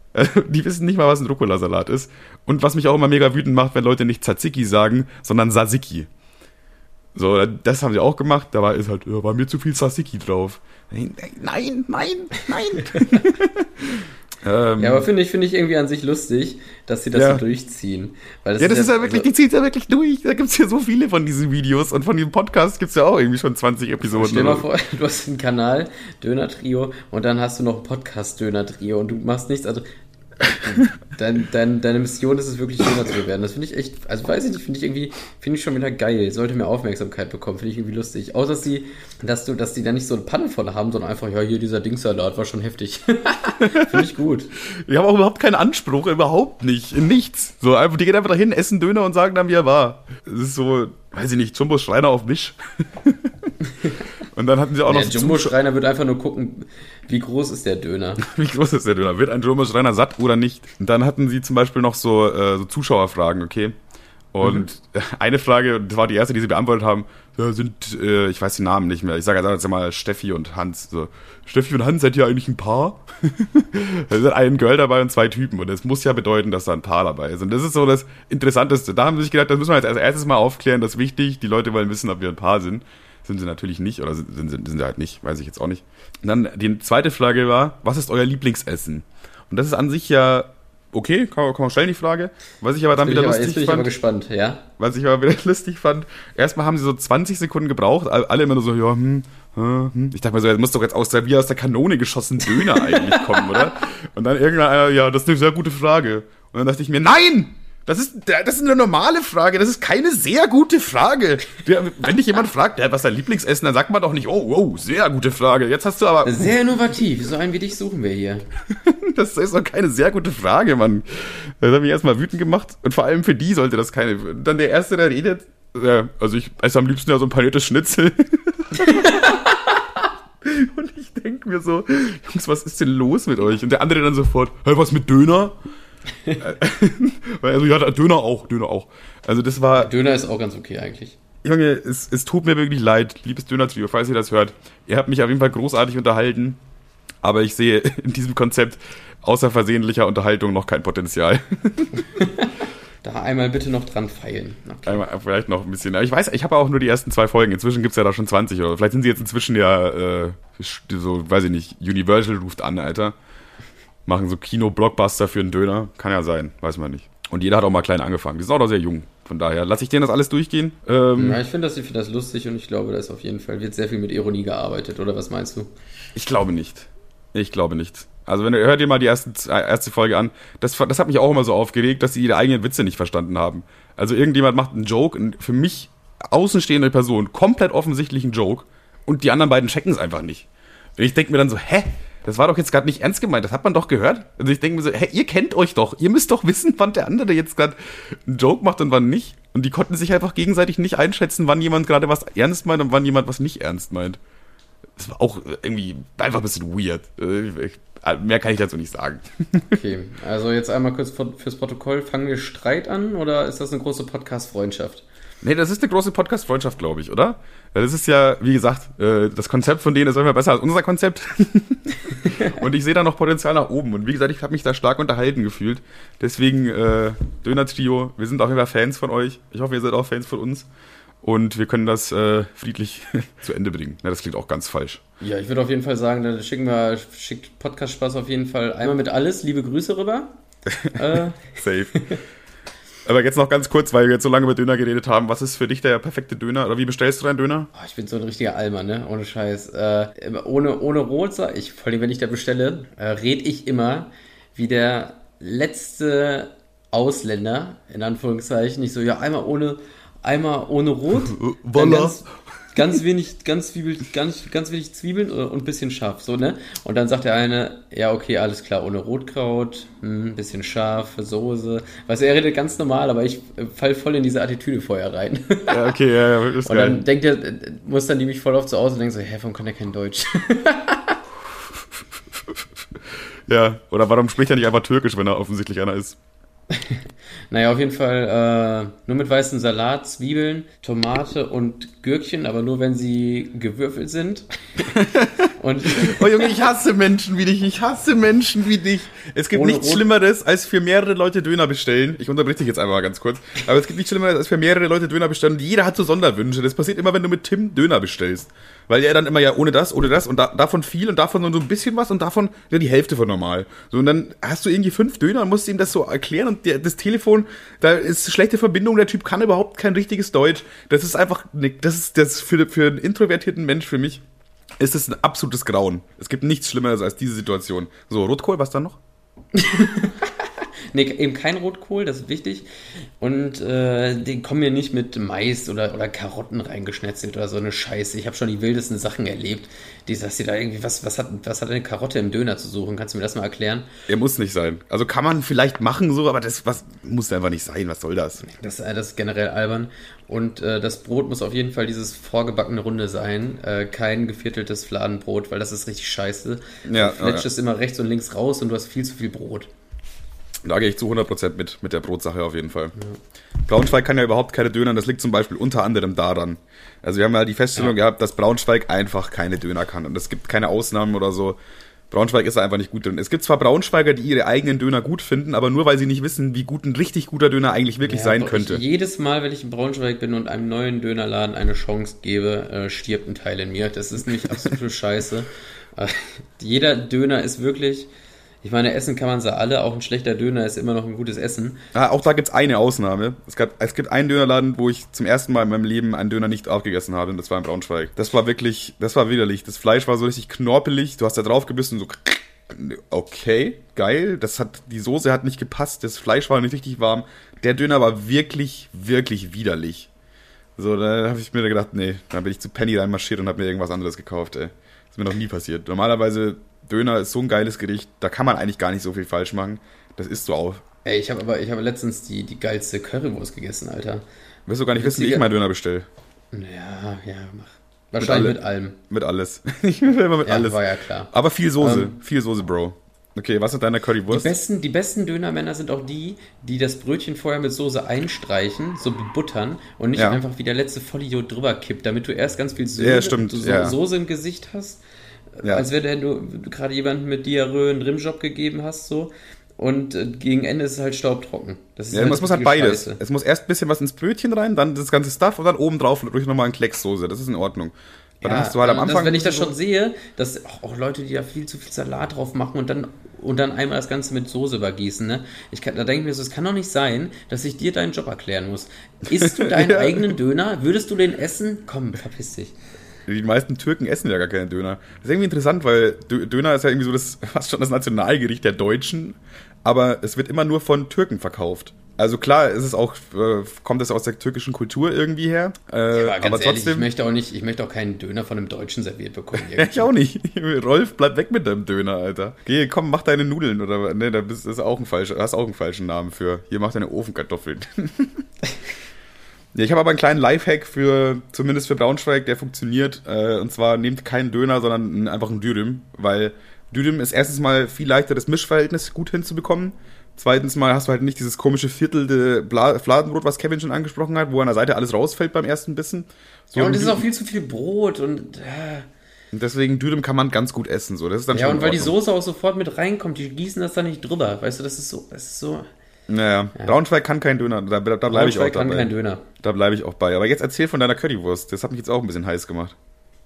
A: Die wissen nicht mal, was ein Rucola-Salat ist. Und was mich auch immer mega wütend macht, wenn Leute nicht Tzatziki sagen, sondern Sasiki. So, das haben sie auch gemacht. Da war, ist halt, ja, war mir zu viel Tzatziki drauf. Nein, nein, nein, nein. ähm,
B: Ja, aber finde ich, finde ich irgendwie an sich lustig, dass sie das
A: Ja.
B: so durchziehen. Weil
A: ja, das ist ja wirklich,
B: also,
A: die zieht ja wirklich durch. Da gibt's ja so viele von diesen Videos und von dem Podcast gibt's ja auch irgendwie schon 20 Episoden.
B: Stell dir mal vor, du hast einen Kanal, Döner-Trio, und dann hast du noch einen Podcast Döner-Trio und du machst nichts, also dein, dein, deine Mission ist es wirklich Döner zu werden. Das finde ich echt, also weiß ich nicht, finde ich irgendwie, finde ich schon wieder geil. Sollte mehr Aufmerksamkeit bekommen, finde ich irgendwie lustig. Außer dass die, dass du, dass die da nicht so eine Panne von haben, sondern einfach, ja, hier dieser Dingssalat war schon heftig. finde ich gut.
A: Die haben auch überhaupt keinen Anspruch, überhaupt nicht, in nichts. So, einfach, die gehen einfach dahin, essen Döner und sagen dann, wie er war. Das ist so, weiß ich nicht, Jumbo Schreiner auf Misch. und dann hatten sie auch
B: Der
A: noch so
B: Jumbo-Schreiner wird einfach nur gucken, wie groß ist der Döner.
A: Wie groß ist der Döner? Wird ein Jumbo Schreiner satt oder nicht? Und dann hatten sie zum Beispiel noch so, äh, so Zuschauerfragen, okay? Und mhm. eine Frage, das war die erste, die sie beantwortet haben, sind, äh, ich weiß die Namen nicht mehr. Ich sage jetzt mal Steffi und Hans. So, Steffi und Hans seid ihr eigentlich ein Paar? da sind ein Girl dabei und zwei Typen. Und das muss ja bedeuten, dass da ein Paar dabei ist. Und das ist so das Interessanteste. Da haben sie sich gedacht, das müssen wir jetzt als erstes mal aufklären. Das ist wichtig. Die Leute wollen wissen, ob wir ein Paar sind. Sind sie natürlich nicht. Oder sind, sind, sind sie halt nicht. Weiß ich jetzt auch nicht. Und dann die zweite Frage war, was ist euer Lieblingsessen? Und das ist an sich ja okay, kann, kann man stellen die Frage. Was ich aber dann wieder
B: aber,
A: lustig
B: jetzt
A: fand.
B: Aber gespannt, ja.
A: Was ich aber wieder lustig fand, erstmal haben sie so 20 Sekunden gebraucht, alle immer nur so, ja, hm, hm. Ich dachte mir so, das muss doch jetzt aus der, wie aus der Kanone geschossen Döner eigentlich kommen, oder? Und dann irgendeiner, ja, das ist eine sehr gute Frage. Und dann dachte ich mir, nein! Das ist, das ist eine normale Frage, das ist keine sehr gute Frage. Wenn dich jemand fragt, was ist dein Lieblingsessen, dann sagt man doch nicht, oh, wow, sehr gute Frage. Jetzt hast du aber.
B: Sehr innovativ, so einen wie dich suchen wir hier.
A: das ist doch keine sehr gute Frage, Mann. Das hat mich erstmal wütend gemacht. Und vor allem für die sollte das keine. Dann der Erste, der redet, also ich esse am liebsten ja so ein paniertes Schnitzel. Und ich denke mir so, Jungs, was ist denn los mit euch? Und der andere dann sofort, hey, was mit Döner? also ja, Döner auch, Döner auch. Also das war.
B: Döner ist auch ganz okay eigentlich.
A: Junge, es, es tut mir wirklich leid, liebes Döner-Trio, falls ihr das hört. Ihr habt mich auf jeden Fall großartig unterhalten, aber ich sehe in diesem Konzept außer versehentlicher Unterhaltung noch kein Potenzial.
B: da einmal bitte noch dran feilen.
A: Okay. Einmal, vielleicht noch ein bisschen. Ich weiß, ich habe auch nur die ersten zwei Folgen. Inzwischen gibt es ja da schon 20 oder vielleicht sind sie jetzt inzwischen ja äh, so, weiß ich nicht, Universal ruft an, Alter machen so Kino-Blockbuster für einen Döner. Kann ja sein, weiß man nicht. Und jeder hat auch mal klein angefangen. Die sind auch noch sehr jung. Von daher lasse ich denen das alles durchgehen.
B: Ähm, ja, ich finde das, find das lustig und ich glaube, da ist auf jeden Fall, wird sehr viel mit Ironie gearbeitet, oder was meinst du?
A: Ich glaube nicht. Ich glaube nicht. Also wenn ihr hört ihr mal die erste, erste Folge an, das, das hat mich auch immer so aufgeregt, dass sie ihre eigenen Witze nicht verstanden haben. Also irgendjemand macht einen Joke, und für mich außenstehende Person, komplett offensichtlichen Joke und die anderen beiden checken es einfach nicht. Und ich denke mir dann so, hä? Das war doch jetzt gerade nicht ernst gemeint, das hat man doch gehört. Also ich denke mir so, hey, ihr kennt euch doch, ihr müsst doch wissen, wann der andere jetzt gerade einen Joke macht und wann nicht. Und die konnten sich einfach gegenseitig nicht einschätzen, wann jemand gerade was ernst meint und wann jemand was nicht ernst meint. Das war auch irgendwie einfach ein bisschen weird. Äh, mehr kann ich dazu nicht sagen.
B: Okay, also jetzt einmal kurz fürs Protokoll. Fangen wir Streit an oder ist das eine große Podcast-Freundschaft?
A: Nee, das ist eine große Podcast-Freundschaft, glaube ich, oder? Das ist ja, wie gesagt, äh, das Konzept von denen ist immer besser als unser Konzept. und ich sehe da noch Potenzial nach oben. Und wie gesagt, ich habe mich da stark unterhalten gefühlt. Deswegen, äh, Döner-Trio, wir sind auch immer Fans von euch. Ich hoffe, ihr seid auch Fans von uns. Und wir können das äh, friedlich zu Ende bringen. Ja, das klingt auch ganz falsch.
B: Ja, ich würde auf jeden Fall sagen, dann schicken wir, schickt Podcast Spaß auf jeden Fall einmal mit alles. Liebe Grüße rüber.
A: äh. Safe. Aber jetzt noch ganz kurz, weil wir jetzt so lange über Döner geredet haben. Was ist für dich der perfekte Döner? Oder wie bestellst du deinen Döner?
B: Oh, ich bin so ein richtiger Almer, ne? Ohne Scheiß. Äh, ohne, ohne Rot, ich, vor allem wenn ich da bestelle, äh, red ich immer wie der letzte Ausländer, in Anführungszeichen. Ich so, ja, einmal ohne, einmal ohne Rot. Voila ganz wenig, ganz, Zwiebel, ganz, ganz wenig Zwiebeln und ein bisschen scharf, so, ne? Und dann sagt der eine, ja, okay, alles klar, ohne Rotkraut, ein hm, bisschen scharf, Soße. Weißt du, er redet ganz normal, aber ich fall voll in diese Attitüde vorher rein.
A: Ja, okay, ja, ja,
B: ist Und geil. dann denkt er, muss dann nämlich voll oft zu Hause und denkt so, hä, warum kann der kein Deutsch?
A: ja, oder warum spricht er nicht einfach Türkisch, wenn er offensichtlich einer ist?
B: naja, auf jeden Fall äh, nur mit weißem Salat, Zwiebeln, Tomate und Gürkchen, aber nur wenn sie gewürfelt sind.
A: und oh Junge, ich hasse Menschen wie dich, ich hasse Menschen wie dich. Es gibt nichts Rot Schlimmeres, als für mehrere Leute Döner bestellen. Ich unterbreche dich jetzt einmal ganz kurz. Aber es gibt nichts Schlimmeres, als für mehrere Leute Döner bestellen. Und jeder hat so Sonderwünsche. Das passiert immer, wenn du mit Tim Döner bestellst. Weil er dann immer ja ohne das, ohne das und da, davon viel und davon nur so ein bisschen was und davon ja, die Hälfte von normal. So, und dann hast du irgendwie fünf Döner und musst ihm das so erklären und der, das Telefon, da ist schlechte Verbindung, der Typ kann überhaupt kein richtiges Deutsch. Das ist einfach, ne, das ist das für, für einen introvertierten Mensch, für mich, ist es ein absolutes Grauen. Es gibt nichts Schlimmeres als diese Situation. So, Rotkohl, was dann noch?
B: nee, eben kein Rotkohl, das ist wichtig. Und äh, die kommen mir nicht mit Mais oder, oder Karotten reingeschnetzelt oder so eine Scheiße. Ich habe schon die wildesten Sachen erlebt. Die dass sie da irgendwie, was, was, hat, was hat eine Karotte im Döner zu suchen? Kannst du mir das mal erklären?
A: Er muss nicht sein. Also kann man vielleicht machen so, aber das was, muss einfach nicht sein. Was soll das?
B: Das, äh, das ist generell albern. Und äh, das Brot muss auf jeden Fall dieses vorgebackene Runde sein. Äh, kein gevierteltes Fladenbrot, weil das ist richtig scheiße. Ja, du fletscht ja. es immer rechts und links raus und du hast viel zu viel Brot.
A: Da gehe ich zu 100% mit, mit der Brotsache auf jeden Fall. Ja. Braunschweig kann ja überhaupt keine Döner, das liegt zum Beispiel unter anderem daran. Also wir haben ja die Feststellung ja. gehabt, dass Braunschweig einfach keine Döner kann und es gibt keine Ausnahmen oder so. Braunschweig ist da einfach nicht gut drin. Es gibt zwar Braunschweiger, die ihre eigenen Döner gut finden, aber nur weil sie nicht wissen, wie gut ein richtig guter Döner eigentlich wirklich ja, sein könnte.
B: jedes Mal, wenn ich in Braunschweig bin und einem neuen Dönerladen eine Chance gebe, äh, stirbt ein Teil in mir. Das ist nämlich absolute Scheiße. Äh, jeder Döner ist wirklich ich meine, essen kann man sie alle, auch ein schlechter Döner ist immer noch ein gutes Essen.
A: Ah, auch da gibt es eine Ausnahme. Es, gab, es gibt einen Dönerladen, wo ich zum ersten Mal in meinem Leben einen Döner nicht aufgegessen habe, und das war in Braunschweig. Das war wirklich, das war widerlich. Das Fleisch war so richtig knorpelig, du hast da drauf gebissen, so okay, geil. Das hat, die Soße hat nicht gepasst, das Fleisch war nicht richtig warm. Der Döner war wirklich, wirklich widerlich. So, da habe ich mir gedacht, nee, dann bin ich zu Penny reinmarschiert und habe mir irgendwas anderes gekauft, ey. Das ist mir noch nie passiert. Normalerweise Döner ist so ein geiles Gericht, da kann man eigentlich gar nicht so viel falsch machen. Das ist so auch.
B: Ey, ich habe aber ich habe letztens die, die geilste Currywurst gegessen, Alter.
A: Willst du gar nicht wissen, wie ich meinen Döner bestelle?
B: Ja, ja, mach. Wahrscheinlich mit, alle, mit allem.
A: Mit alles. ich will immer mit
B: ja,
A: alles.
B: war ja klar.
A: Aber viel Soße, ähm, viel Soße, Bro. Okay, was ist deine Currywurst?
B: Die besten, die besten Dönermänner sind auch die, die das Brötchen vorher mit Soße einstreichen, so buttern und nicht ja. einfach wie der letzte Vollidiot drüber kippt, damit du erst ganz viel Soße,
A: ja, stimmt.
B: So
A: ja.
B: Soße im Gesicht hast ja. als wenn du gerade jemanden mit Diarrhoe einen Rimjob gegeben hast, so. Und äh, gegen Ende ist es halt staubtrocken.
A: Das ist ja, halt es muss halt beides. Scheiße. Es muss erst ein bisschen was ins Brötchen rein, dann das ganze Stuff und dann oben drauf durch nochmal ein Kleckssoße. Das ist in Ordnung.
B: Weil ja, hast du halt am Anfang. Das, wenn ich das schon sehe, dass auch Leute, die da viel zu viel Salat drauf machen und dann, und dann einmal das Ganze mit Soße übergießen, ne? Ich kann, da denke ich mir so, es kann doch nicht sein, dass ich dir deinen Job erklären muss. Isst du deinen ja. eigenen Döner? Würdest du den essen? Komm, verpiss dich.
A: Die meisten Türken essen ja gar keinen Döner. Das ist irgendwie interessant, weil Döner ist ja irgendwie so das, fast schon das Nationalgericht der Deutschen, aber es wird immer nur von Türken verkauft. Also klar, ist es auch, äh, kommt es aus der türkischen Kultur irgendwie her.
B: Äh, ja, aber, aber trotzdem. Ehrlich, ich möchte auch nicht, ich möchte auch keinen Döner von einem Deutschen serviert bekommen.
A: ich auch nicht. Rolf, bleib weg mit deinem Döner, Alter. Geh, komm, mach deine Nudeln oder ne, da bist ist auch ein falscher, hast auch einen falschen Namen für. Hier mach deine Ofenkartoffeln. Ja, ich habe aber einen kleinen Lifehack für, zumindest für Braunschweig, der funktioniert. Äh, und zwar nehmt keinen Döner, sondern einfach einen Dürüm, weil Dürüm ist erstens mal viel leichter, das Mischverhältnis gut hinzubekommen. Zweitens mal hast du halt nicht dieses komische Viertel Fladenbrot, was Kevin schon angesprochen hat, wo an der Seite alles rausfällt beim ersten Bissen.
B: So ja, und es ist auch viel zu viel Brot und. Äh.
A: Und deswegen Dürüm kann man ganz gut essen. So. Das ist dann
B: ja, und weil die Soße auch sofort mit reinkommt, die gießen das da nicht drüber. Weißt du, das ist so, das ist so.
A: Naja, ja. Braunschweig kann kein Döner. Da, da, da bleibe ich auch
B: kann dabei. kein Döner.
A: Da bleibe ich auch bei. Aber jetzt erzähl von deiner Currywurst. Das hat mich jetzt auch ein bisschen heiß gemacht.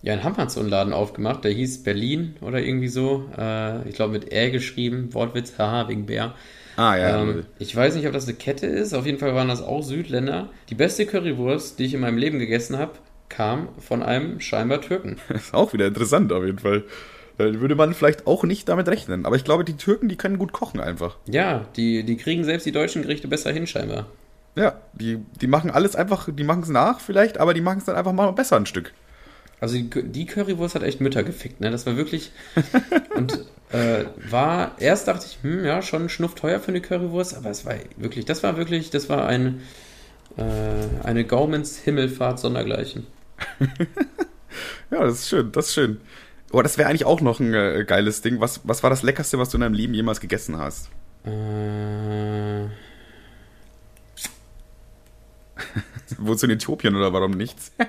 B: Ja, in Hamm hat so einen Laden aufgemacht. Der hieß Berlin oder irgendwie so. Äh, ich glaube mit R geschrieben. Wortwitz, haha, wegen Bär.
A: Ah, ja.
B: Ähm, ich weiß nicht, ob das eine Kette ist. Auf jeden Fall waren das auch Südländer. Die beste Currywurst, die ich in meinem Leben gegessen habe, kam von einem scheinbar Türken.
A: Das ist auch wieder interessant auf jeden Fall. Äh, würde man vielleicht auch nicht damit rechnen. Aber ich glaube, die Türken, die können gut kochen einfach.
B: Ja, die, die kriegen selbst die deutschen Gerichte besser hin, scheinbar.
A: Ja, die, die machen alles einfach, die machen es nach vielleicht, aber die machen es dann einfach mal besser ein Stück.
B: Also die, die Currywurst hat echt Mütter gefickt, ne? Das war wirklich. und äh, war, erst dachte ich, hm, ja, schon schnuffteuer für eine Currywurst, aber es war wirklich, das war wirklich, das war ein, äh, eine Gaumens Himmelfahrt sondergleichen.
A: ja, das ist schön, das ist schön. Oh, das wäre eigentlich auch noch ein äh, geiles Ding. Was, was war das Leckerste, was du in deinem Leben jemals gegessen hast? Äh. Du in Äthiopien oder warum nichts?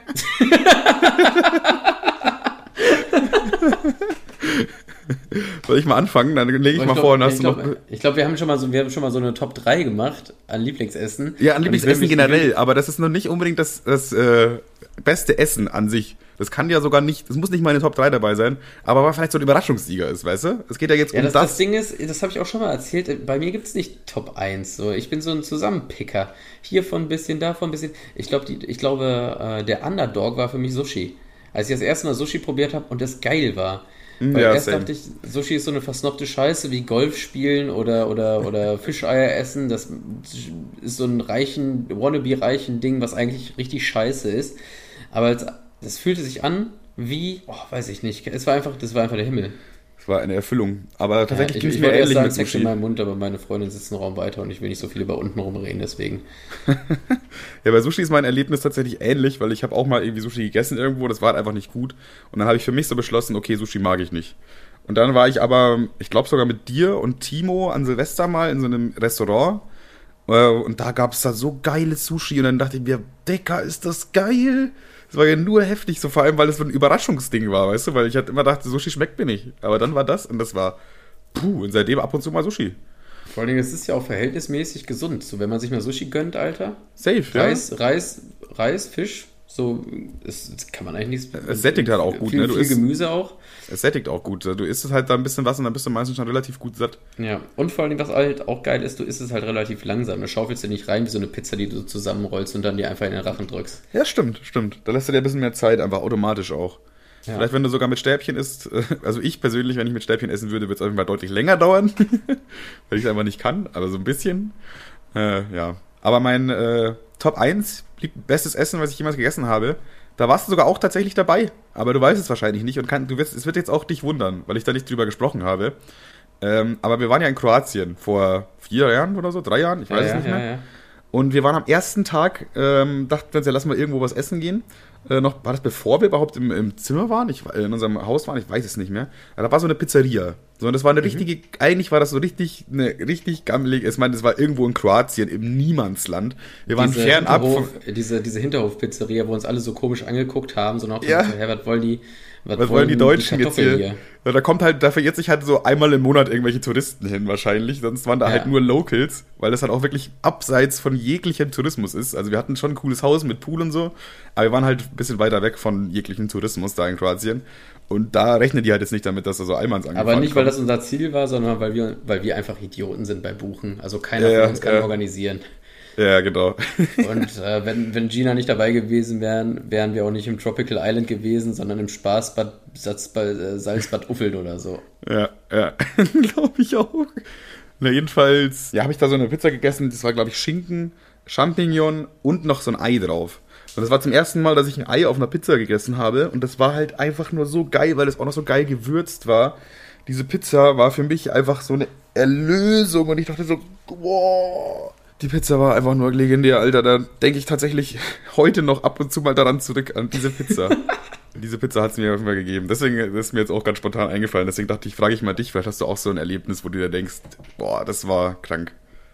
A: Soll ich mal anfangen? Dann lege ich, ich mal glaub, vor und hast
B: ich glaub, noch. Ich glaube, wir haben schon mal so, wir haben schon mal so eine Top 3 gemacht an Lieblingsessen.
A: Ja, an Lieblingsessen generell, aber das ist noch nicht unbedingt das, das äh, beste Essen an sich. Das kann ja sogar nicht, das muss nicht mal in den Top 3 dabei sein, aber weil vielleicht so ein Überraschungssieger ist, weißt du? Es geht ja jetzt
B: ja, um das. Das Ding ist, das habe ich auch schon mal erzählt, bei mir gibt es nicht Top 1. So. Ich bin so ein Zusammenpicker. Hiervon ein bisschen, davon ein bisschen. Ich, glaub, die, ich glaube, äh, der Underdog war für mich Sushi. Als ich das erste Mal Sushi probiert habe und das geil war. Hm, Weil ja, erst same. dachte ich, Sushi ist so eine versnobte Scheiße wie Golf spielen oder, oder, oder Fischeier essen. Das ist so ein reichen, wannabe-reichen Ding, was eigentlich richtig scheiße ist. Aber als das fühlte sich an wie, oh, weiß ich nicht. Es war einfach, das war einfach der Himmel.
A: Es war eine Erfüllung. Aber tatsächlich
B: ja, ich, ich mir ehrlich sagen, mit Sushi. in meinem Mund, aber meine Freundin sitzt einen Raum weiter und ich will nicht so viel über unten rumreden, deswegen.
A: ja, bei Sushi ist mein Erlebnis tatsächlich ähnlich, weil ich habe auch mal irgendwie Sushi gegessen irgendwo, das war halt einfach nicht gut. Und dann habe ich für mich so beschlossen, okay, Sushi mag ich nicht. Und dann war ich aber, ich glaube sogar mit dir und Timo an Silvester mal in so einem Restaurant. Äh, Und da gab es da so geiles Sushi. Und dann dachte ich mir, Decker, ist das geil. Das war ja nur heftig, so vor allem, weil es so ein Überraschungsding war, weißt du? Weil ich halt immer dachte, Sushi schmeckt mir nicht. Aber dann war das und das war, puh, und seitdem ab und zu mal Sushi.
B: Vor allen Dingen, es ist ja auch verhältnismäßig gesund. So, wenn man sich mal Sushi gönnt, Alter.
A: Safe,
B: Reis, Reis, Reis, Fisch, so, das, das kann man eigentlich nicht.
A: Es sättigt halt auch gut,
B: viel,
A: ne? Du
B: viel
A: isst-
B: Gemüse auch.
A: Es sättigt auch gut. Du isst es halt da ein bisschen was und dann bist du meistens schon relativ gut satt.
B: Ja, und vor allen Dingen, was halt auch geil ist, du isst es halt relativ langsam. Du schaufelst dir nicht rein wie so eine Pizza, die du zusammenrollst und dann dir einfach in den Rachen drückst.
A: Ja, stimmt, stimmt. Da lässt du dir ein bisschen mehr Zeit, einfach automatisch auch.
B: Ja.
A: Vielleicht, wenn du sogar mit Stäbchen isst, also ich persönlich, wenn ich mit Stäbchen essen würde, würde es auf jeden Fall deutlich länger dauern, weil ich es einfach nicht kann, aber so ein bisschen. Äh, ja. Aber mein äh, Top 1, lieb- bestes Essen, was ich jemals gegessen habe, da warst du sogar auch tatsächlich dabei. Aber du weißt es wahrscheinlich nicht und kann, du wirst, es wird jetzt auch dich wundern, weil ich da nicht drüber gesprochen habe. Ähm, aber wir waren ja in Kroatien vor vier Jahren oder so, drei Jahren, ich weiß
B: ja,
A: es nicht
B: ja,
A: mehr.
B: ja.
A: Und wir waren am ersten Tag, ähm, dachten wir uns, ja, lass mal irgendwo was essen gehen. Äh, noch, war das bevor wir überhaupt im, im Zimmer waren? Ich, äh, in unserem Haus waren? Ich weiß es nicht mehr. Ja, da war so eine Pizzeria. So, und das
B: Mhm.
A: war eine richtige, eigentlich war das so richtig, eine richtig gammelige, ich meine, das war irgendwo in Kroatien, im Niemandsland. Wir waren
B: Diese
A: fernab von,
B: Hinterhof, diese, diese Hinterhof-Pizzeria, wo uns alle so komisch angeguckt haben, so nach dem
A: Ja.
B: Hey, was wollen die,
A: was wollen die Deutschen jetzt
B: Kartoffeln
A: hier? Da kommt halt, da verirrt sich halt so einmal im Monat irgendwelche Touristen hin wahrscheinlich. Sonst waren da
B: Ja.
A: halt nur Locals, weil das halt auch wirklich abseits von jeglichem Tourismus ist. Also wir hatten schon ein cooles Haus mit Pool und so, aber wir waren halt ein bisschen weiter weg von jeglichem Tourismus da in Kroatien. Und da rechnen die halt jetzt nicht damit, dass da so Almans angefangen
B: Aber nicht, weil
A: kommen.
B: das unser Ziel war, sondern weil wir, weil wir einfach Idioten sind bei Buchen. Also keiner
A: Ja,
B: von uns kann
A: ja.
B: organisieren.
A: Ja, genau.
B: Und äh, wenn, wenn Gina nicht dabei gewesen wären, wären wir auch nicht im Tropical Island gewesen, sondern im Spaßbad Satzbad, äh, Salzbad Uffeln oder so.
A: Ja, ja. glaube ich auch. Na, jedenfalls, ja, habe ich da so eine Pizza gegessen. Das war, glaube ich, Schinken, Champignon und noch so ein Ei drauf. Und das war zum ersten Mal, dass ich ein Ei auf einer Pizza gegessen habe. Und das war halt einfach nur so geil, weil es auch noch so geil gewürzt war. Diese Pizza war für mich einfach so eine Erlösung. Und ich dachte so, wow. Die Pizza war einfach nur legendär, Alter. Da denke ich tatsächlich heute noch ab und zu mal daran zurück, an diese Pizza. Diese Pizza hat es mir auf jeden Fall gegeben. Deswegen ist mir jetzt auch ganz spontan eingefallen. Deswegen dachte ich, frage ich mal dich, vielleicht hast du auch so ein Erlebnis, wo du dir denkst, boah, das war krank.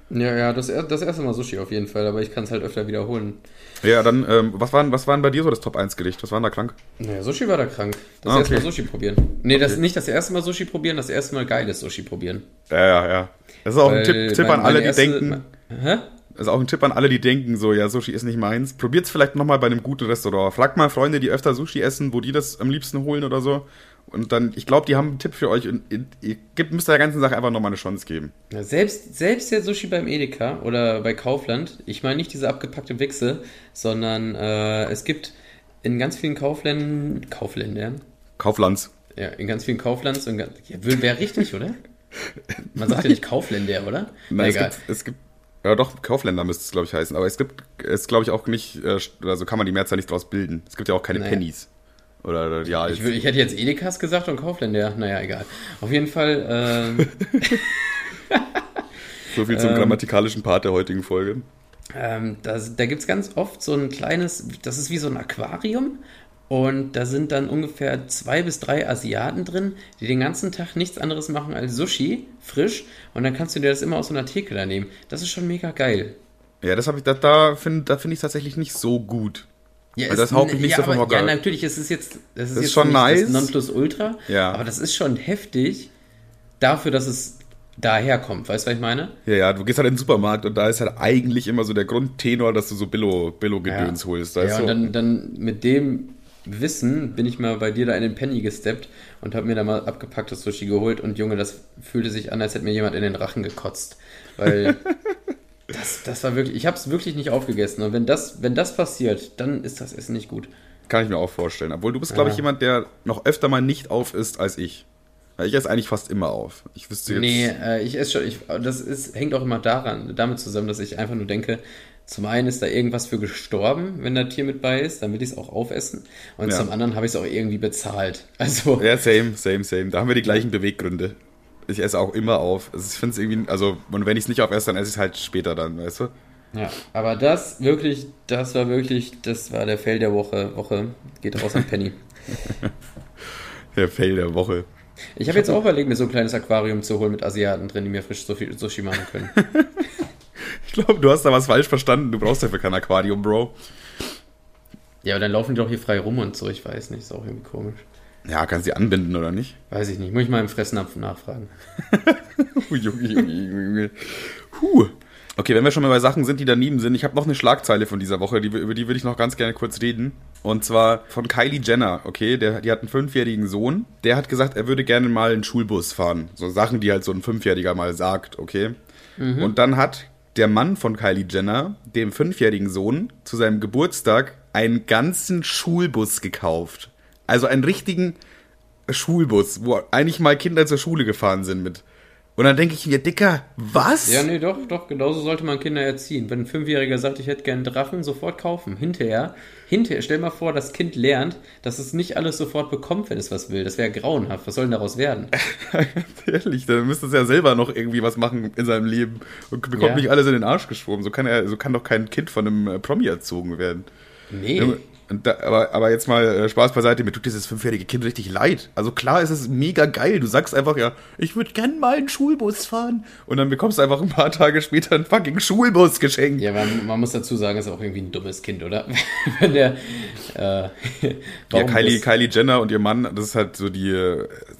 B: Ja, ja, das, das erste Mal Sushi auf jeden Fall, aber ich kann es halt öfter wiederholen.
A: Ja, dann, ähm, was waren, was waren bei dir so das Top-1-Gericht? Was war denn da krank?
B: Naja, Sushi war da krank. Das
A: Ah,
B: erste Mal
A: okay.
B: Sushi probieren. Nee, das, nicht das erste Mal Sushi probieren, das erste Mal geiles Sushi probieren.
A: Ja, ja, ja. Das ist auch ein
B: Weil
A: Tipp, Tipp
B: mein-
A: an alle, die
B: erste-
A: denken,
B: Hä?
A: das ist auch ein Tipp an alle, die denken, so, ja, Sushi ist nicht meins. Probiert's vielleicht nochmal bei einem guten Restaurant. Fragt mal Freunde, die öfter Sushi essen, wo die das am liebsten holen oder so. Und dann, ich glaube, die haben einen Tipp für euch und ihr, müsst der ganzen Sache einfach nochmal eine Chance geben.
B: Ja, selbst, selbst der Sushi beim Edeka oder bei Kaufland, ich meine nicht diese abgepackte Wichse, sondern äh, es gibt in ganz vielen Kaufländern, Kaufländern,
A: Kauflands.
B: ja, in ganz vielen Kauflands, und, ja, wäre richtig, oder? Man sagt ja nicht Kaufländer, oder?
A: Nein, es
B: Egal.
A: gibt, es gibt, ja doch, Kaufländer müsste es, glaube ich, heißen. Aber es gibt, es glaube ich auch nicht, äh, also kann man die Mehrzahl nicht draus bilden. Es gibt ja auch keine
B: Naja.
A: Pennies. Oder, ja,
B: Ich, ich hätte jetzt Edekas gesagt und Kaufländer, naja, egal. Auf jeden Fall, ähm,
A: so viel zum
B: ähm,
A: grammatikalischen Part der heutigen Folge.
B: Ähm, da da gibt es ganz oft so ein kleines, das ist wie so ein Aquarium. Und da sind dann ungefähr zwei bis drei Asiaten drin, die den ganzen Tag nichts anderes machen als Sushi, frisch. Und dann kannst du dir das immer aus so einer Theke da nehmen. Das ist schon mega geil.
A: Ja, das habe ich, da, da finde da find ich tatsächlich nicht so gut.
B: Ja,
A: Weil das mich nicht
B: ja,
A: so vom
B: aber. Ja, natürlich, es ist jetzt, das ist
A: ist
B: jetzt
A: schon nice.
B: das Nonplusultra,
A: Ja.
B: aber das ist schon heftig dafür, dass es daherkommt. Weißt du, was ich meine?
A: Ja, ja, du gehst halt in den Supermarkt und da ist halt eigentlich immer so der Grundtenor, dass du so Billo, Billo-Gedöns holst.
B: Ja,
A: Weißt
B: und dann, dann mit dem Wissen bin ich mal bei dir da in den Penny gesteppt und habe mir da mal abgepacktes Sushi geholt und Junge, das fühlte sich an, als hätte mir jemand in den Rachen gekotzt. Weil das, das war wirklich, ich habe es wirklich nicht aufgegessen. Und wenn das, wenn das passiert, dann ist das Essen nicht gut.
A: Kann ich mir auch vorstellen. Obwohl du bist, glaube ich, jemand, der noch öfter mal nicht auf isst als ich. Weil ich esse eigentlich fast immer auf. Ich wüsste jetzt.
B: Nee, äh, ich esse schon, ich, das ist, hängt auch immer daran, damit zusammen, dass ich einfach nur denke, zum einen ist da irgendwas für gestorben, wenn da Tier mit bei ist, dann will ich es auch aufessen. Und
A: Ja.
B: zum anderen habe ich es auch irgendwie bezahlt. Also,
A: Ja, same, same, same. Da haben wir die gleichen Beweggründe. Ich esse auch immer auf. Also ich finde es irgendwie, also, und wenn ich es nicht aufesse, dann esse ich es halt später dann, weißt du?
B: Ja, aber das wirklich, das war wirklich, das war der Fail der Woche. Woche geht raus an Penny.
A: Der Fail der Woche.
B: Ich habe jetzt auch überlegt, mir so ein kleines Aquarium zu holen mit Asiaten drin, die mir frisch Sushi machen können.
A: ich glaube, du hast da was falsch verstanden. Du brauchst dafür kein Aquarium, Bro.
B: Ja, aber dann laufen die doch hier frei rum und so. Ich weiß nicht, ist auch irgendwie komisch.
A: Ja, kannst du die anbinden oder nicht?
B: Weiß ich nicht. Muss ich mal im Fressnapf nachfragen.
A: Junge, Junge, Junge. Huh. Okay, wenn wir schon mal bei Sachen sind, die daneben sind, ich habe noch eine Schlagzeile von dieser Woche, die, über die würde ich noch ganz gerne kurz reden. Und zwar von Kylie Jenner, okay? Der, die hat einen fünfjährigen Sohn. Der hat gesagt, er würde gerne mal einen Schulbus fahren. So Sachen, die halt so ein Fünfjähriger mal sagt, okay? Mhm. Und dann hat der Mann von Kylie Jenner dem fünfjährigen Sohn zu seinem Geburtstag einen ganzen Schulbus gekauft. Also einen richtigen Schulbus, wo eigentlich mal Kinder zur Schule gefahren sind mit. Und dann denke ich mir, Dicker, was?
B: Ja, nee, doch, doch, genauso sollte man Kinder erziehen. Wenn ein Fünfjähriger sagt, ich hätte gern einen Drachen, sofort kaufen. Hinterher, hinterher, stell mal vor, das Kind lernt, dass es nicht alles sofort bekommt, wenn es was will. Das wäre grauenhaft. Was soll denn daraus werden?
A: Ehrlich, dann müsste es ja selber noch irgendwie was machen in seinem Leben und bekommt ja. nicht alles in den Arsch geschoben. So kann er, so kann doch kein Kind von einem äh, Promi erzogen werden.
B: Nee.
A: Da, aber, aber jetzt mal äh, Spaß beiseite, mir tut dieses fünfjährige Kind richtig leid. Also klar ist es mega geil. Du sagst einfach, ja, ich würde gern mal einen Schulbus fahren. Und dann bekommst du einfach ein paar Tage später einen fucking Schulbus geschenkt.
B: Ja, man, man muss dazu sagen, ist auch irgendwie ein dummes Kind, oder? Wenn der.
A: Äh, ja, Kylie, Kylie Jenner und ihr Mann, das ist halt so die.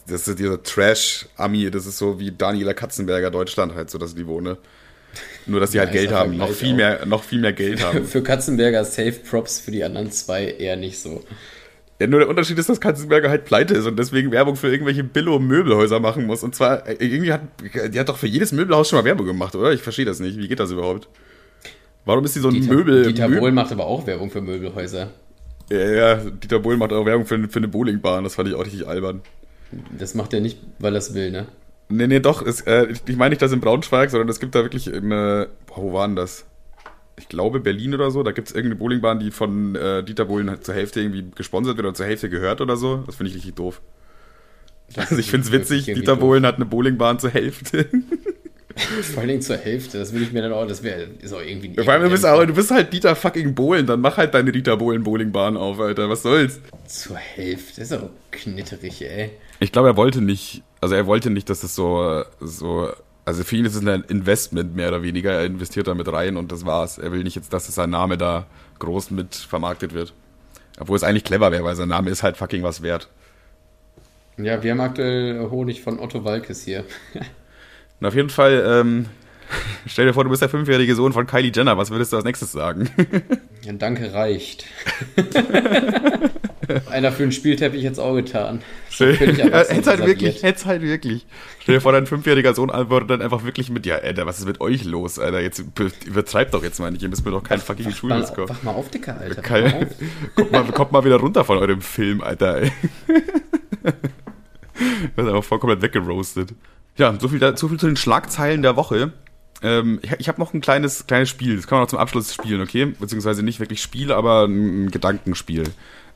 A: Das ist dieser Trash-Ami. Das ist so wie Daniela Katzenberger Deutschland halt so das Niveau, ne? Nur, dass sie halt Geld haben, noch viel, mehr, noch viel mehr Geld haben.
B: für Katzenberger Safe Props, für die anderen zwei eher nicht so.
A: Ja, nur der Unterschied ist, dass Katzenberger halt pleite ist und deswegen Werbung für irgendwelche Billo-Möbelhäuser machen muss. Und zwar, äh, irgendwie hat, die hat doch für jedes Möbelhaus schon mal Werbung gemacht, oder? Ich verstehe das nicht. Wie geht das überhaupt? Warum ist sie so ein
B: Dieter,
A: Möbel...
B: Dieter Bohlen macht aber auch Werbung für Möbelhäuser.
A: Ja, ja, Dieter Bohlen macht auch Werbung für, für eine Bowlingbahn. Das fand ich auch richtig albern.
B: Das macht er nicht, weil er es will, ne?
A: Nee, nee, doch. Es, äh, ich meine nicht das in Braunschweig, sondern es gibt da wirklich eine. Boah, wo war denn das? Ich glaube Berlin oder so. Da gibt es irgendeine Bowlingbahn, die von äh, Dieter Bohlen halt zur Hälfte irgendwie gesponsert wird oder zur Hälfte gehört oder so. Das finde ich richtig doof. Das also ich finde es witzig, Dieter Bohlen hat eine Bowlingbahn zur Hälfte.
B: Vor allen Dingen zur Hälfte, das will ich mir dann auch, das wäre ist auch irgendwie
A: Vor allem, du bist, aber, du bist halt Dieter fucking Bohlen, dann mach halt deine Dieter Bohlen Bowlingbahn auf, Alter, was soll's?
B: Zur Hälfte, das ist auch knitterig, ey.
A: Ich glaube, er wollte nicht, also er wollte nicht, dass es so, so, also für ihn ist es ein Investment mehr oder weniger. Er investiert da mit rein und das war's. Er will nicht jetzt, dass sein Name da groß mit vermarktet wird. Obwohl es eigentlich clever wäre, weil sein Name ist halt fucking was wert.
B: Ja, wir haben aktuell Honig von Otto Walkes hier.
A: und auf jeden Fall, ähm, stell dir vor, du bist der fünfjährige Sohn von Kylie Jenner. Was würdest du als nächstes sagen?
B: ja, danke reicht. Einer für einen Spielteppich jetzt auch getan.
A: Hätte halt wirklich, hätte halt wirklich. Stell dir vor, dein fünfjähriger Sohn antwortet dann einfach wirklich mit, ja, Alter, was ist mit euch los, Alter? Jetzt übertreibt doch jetzt mal nicht, ihr müsst mir doch keinen fucking Schulbus
B: kaufen. Wach mal auf, Dicker, Alter.
A: Kein, mal kommt, mal, kommt mal wieder runter von eurem Film, Alter, ey. Das ist einfach vollkommen weggeroastet. Ja, so viel, da, so viel zu den Schlagzeilen der Woche. Ähm, ich ich habe noch ein kleines, kleines Spiel. Das kann man noch zum Abschluss spielen, okay? Beziehungsweise nicht wirklich Spiel, aber ein Gedankenspiel.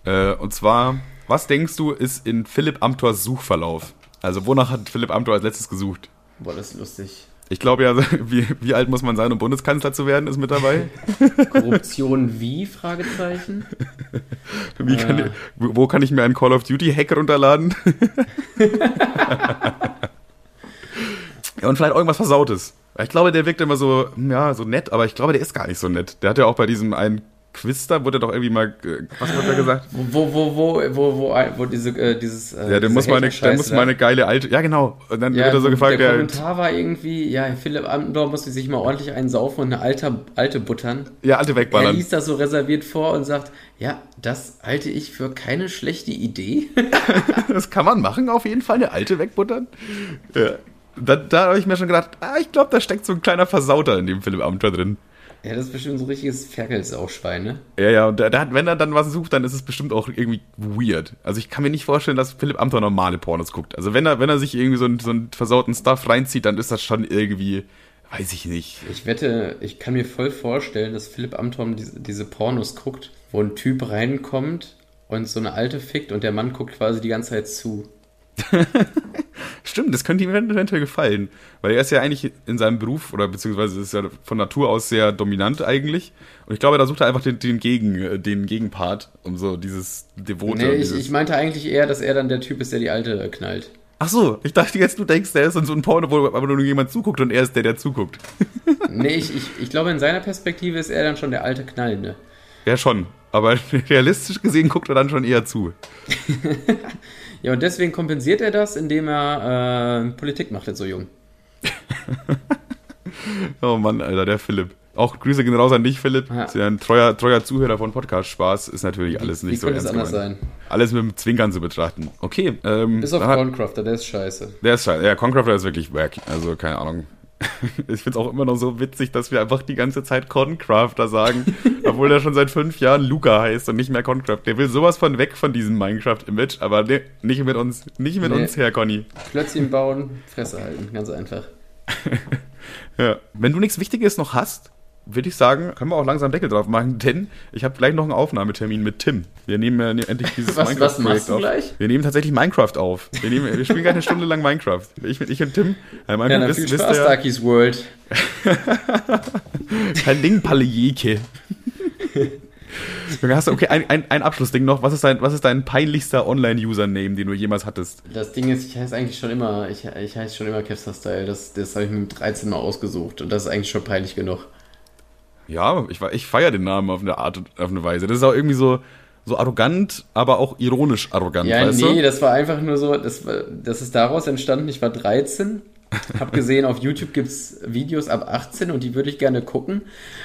A: Äh, und zwar, was denkst du, ist in Philipp Amthors Suchverlauf? Also, wonach hat Philipp Amthor als letztes gesucht?
B: Boah, das ist lustig.
A: Ich glaube ja, wie, wie alt muss man sein, um Bundeskanzler zu werden, ist mit dabei.
B: Korruption wie? Fragezeichen.
A: Wie kann äh. ich, wo kann ich mir einen Call of Duty Hack runterladen? ja, und vielleicht irgendwas Versautes. Ich glaube, der wirkt immer so, ja, so nett, aber ich glaube, der ist gar nicht so nett. Der hat ja auch bei diesem einen Quiz da wurde doch irgendwie mal, was wurde da gesagt?
B: Wo, wo, wo, wo, wo, wo diese, äh, dieses.
A: Äh, ja, der muss, mal eine, der muss mal eine geile alte. Ja, genau. Und dann ja, wird er so gefragt.
B: Der Kommentar war irgendwie, ja, Philipp Amthor musste sich mal ordentlich einen saufen und eine alte, alte buttern.
A: Ja, alte wegballern. Er
B: liest das so reserviert vor und sagt, ja, das halte ich für keine schlechte Idee.
A: das kann man machen, auf jeden Fall, eine alte wegbuttern. Ja. Da, da habe ich mir schon gedacht, ah, ich glaube, da steckt so ein kleiner Versauter in dem Philipp Amthor drin.
B: Ja, das ist bestimmt so ein richtiges Ferkelsaufschwein, ne?
A: Ja, ja, und der, der wenn er dann was sucht, dann ist es bestimmt auch irgendwie weird. Also ich kann mir nicht vorstellen, dass Philipp Amthor normale Pornos guckt. Also wenn er, wenn er sich irgendwie so einen, so einen versauten Stuff reinzieht, dann ist das schon irgendwie, weiß ich nicht.
B: Ich wette, ich kann mir voll vorstellen, dass Philipp Amthor diese, diese Pornos guckt, wo ein Typ reinkommt und so eine alte fickt und der Mann guckt quasi die ganze Zeit zu.
A: Stimmt, das könnte ihm eventuell gefallen. Weil er ist ja eigentlich in seinem Beruf, oder beziehungsweise ist ja von Natur aus sehr dominant eigentlich. Und ich glaube, da sucht er einfach den, den, Gegen, den Gegenpart, um so dieses Devote.
B: Nee, ich, ich meinte eigentlich eher, dass er dann der Typ ist, der die Alte knallt.
A: Ach so, ich dachte jetzt, du denkst, der ist in so ein Porno, wo aber nur jemand zuguckt und er ist der, der zuguckt.
B: nee, ich, ich, ich glaube, in seiner Perspektive ist er dann schon der alte Knallende.
A: Ja, schon. Aber realistisch gesehen guckt er dann schon eher zu.
B: Ja, und deswegen kompensiert er das, indem er äh, Politik macht jetzt so jung.
A: oh Mann, Alter, der Philipp. Auch Grüße gehen raus an dich, Philipp. Ja. Ein treuer, treuer Zuhörer von Podcast Spaß. Ist natürlich alles nicht Wie so ernst es anders sein? Alles mit dem Zwinkern zu betrachten. Okay.
B: Ähm, Bis auf Concrafter, der ist scheiße.
A: Der ist scheiße. Ja, Concrafter ist wirklich wack. Also, keine Ahnung. Ich finde es auch immer noch so witzig, dass wir einfach die ganze Zeit Concrafter sagen, obwohl der schon seit fünf Jahren Luca heißt und nicht mehr Concraft. Der will sowas von weg von diesem Minecraft-Image, aber nee, nicht mit uns, nicht mit nee. uns her, Conny.
B: Plötzlich bauen, Fresse halten, ganz einfach.
A: ja. Wenn du nichts Wichtiges noch hast, würde ich sagen, können wir auch langsam Deckel drauf machen, denn ich habe gleich noch einen Aufnahmetermin mit Tim. Wir nehmen ja endlich dieses
B: Minecraft-Projekt auf. Gleich?
A: Wir nehmen tatsächlich Minecraft auf. Wir, nehmen, wir spielen gleich eine Stunde lang Minecraft. Ich, ich und Tim.
B: Äh, ja, dann viel Spaß, ja, Darkies World.
A: Kein Ding, Palejeke. Hast du, okay, ein, ein, ein Abschlussding noch. Was ist, dein, was ist dein peinlichster Online-Username, den du jemals hattest?
B: Das Ding ist, ich heiße eigentlich schon immer, ich, ich heiße schon immer Kevstar Style. Das, das habe ich mit 13 Mal ausgesucht und das ist eigentlich schon peinlich genug.
A: Ja, ich, ich feiere den Namen auf eine Art, auf eine Weise. Das ist auch irgendwie so, so arrogant, aber auch ironisch arrogant.
B: Ja, weißt nee, du? das war einfach nur so, das, das ist daraus entstanden, ich war 13 hab gesehen, auf YouTube gibt es Videos ab 18 und die würde ich gerne gucken.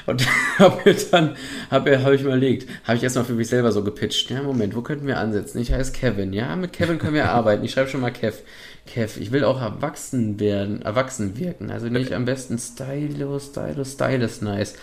B: Und habe mir dann, habe hab ich überlegt, habe ich erstmal für mich selber so gepitcht. Ja, Moment, wo könnten wir ansetzen? Ich heiße Kevin. Ja, mit Kevin können wir arbeiten. Ich schreibe schon mal Kev. Kev, ich will auch erwachsen werden, erwachsen wirken. Also nicht am besten Stylo, Stylo, Style ist nice.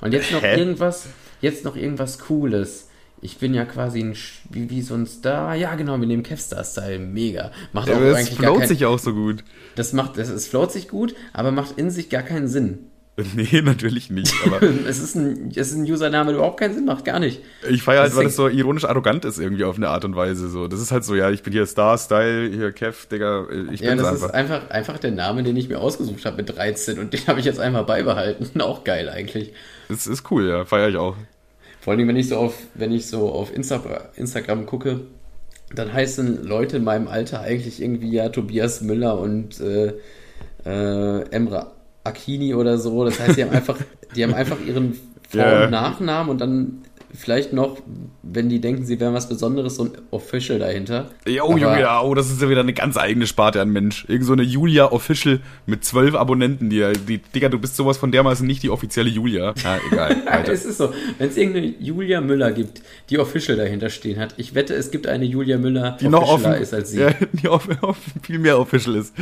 B: Und jetzt noch Hä? irgendwas, jetzt noch irgendwas Cooles. Ich bin ja quasi ein, wie, wie so ein Star. Ja, genau, wir nehmen Kevstar-Style. Mega.
A: Macht ja, auch das eigentlich float gar kein, sich auch so gut.
B: Das macht, das, es float sich gut, aber macht in sich gar keinen Sinn.
A: Nee, natürlich nicht.
B: Aber es, ist ein, es ist ein Username, der überhaupt keinen Sinn macht, gar nicht.
A: Ich feiere halt, weil es so ironisch arrogant ist, irgendwie auf eine Art und Weise. So. Das ist halt so, ja, ich bin hier Star-Style, hier Kev, Digga, ich bin Ja, das
B: einfach. ist einfach, einfach der Name, den ich mir ausgesucht habe mit 13 und den habe ich jetzt einmal beibehalten. Auch geil eigentlich.
A: Das ist cool, ja, feiere ich auch.
B: Vor allem, wenn ich so auf, wenn ich so auf Insta Instagram gucke, dann heißen Leute in meinem Alter eigentlich irgendwie ja Tobias Müller und äh, äh, Emre Akini oder so. Das heißt, die haben einfach, die haben einfach ihren Vor- yeah. und Nachnamen und dann vielleicht noch, wenn die denken, sie wären was Besonderes, so ein Official dahinter.
A: Oh, Junge, ja, oh, das ist ja wieder eine ganz eigene Sparte an Mensch. Irgend so eine Julia Official mit zwölf Abonnenten, die, die, Digga, du bist sowas von dermaßen nicht die offizielle Julia. Ja, egal.
B: es ist so, wenn es irgendeine Julia Müller gibt, die Official dahinter stehen hat, ich wette, es gibt eine Julia Müller,
A: die noch offen, ist als sie. Ja, die off, off, viel mehr Official ist.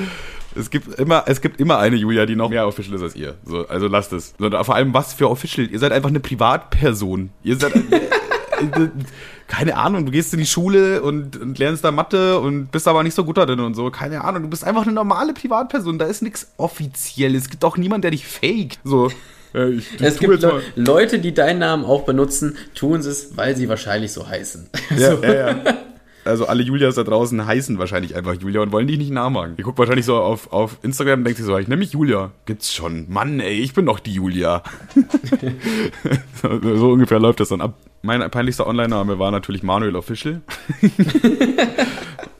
A: Es gibt immer, es gibt immer eine Julia, die noch mehr official ist als ihr. So, also lasst es. So, vor allem was für official. Ihr seid einfach eine Privatperson. Ihr seid keine Ahnung, du gehst in die Schule und, und, lernst da Mathe und bist aber nicht so gut darin und so. Keine Ahnung, du bist einfach eine normale Privatperson. Da ist nichts Offizielles. Es gibt auch niemanden, der dich fake. So.
B: Äh, ich, es gibt Le Leute, die deinen Namen auch benutzen, tun es, weil sie wahrscheinlich so heißen.
A: Ja, so. ja, ja also alle Julias da draußen heißen wahrscheinlich einfach Julia und wollen dich nicht nachmachen. Die guckt wahrscheinlich so auf, auf Instagram und denkt sich so, ich nenne mich Julia. Gibt's schon. Mann, ey, ich bin doch die Julia. so, so, ungefähr läuft das dann ab. Mein peinlichster Online-Name war natürlich Manuel Official.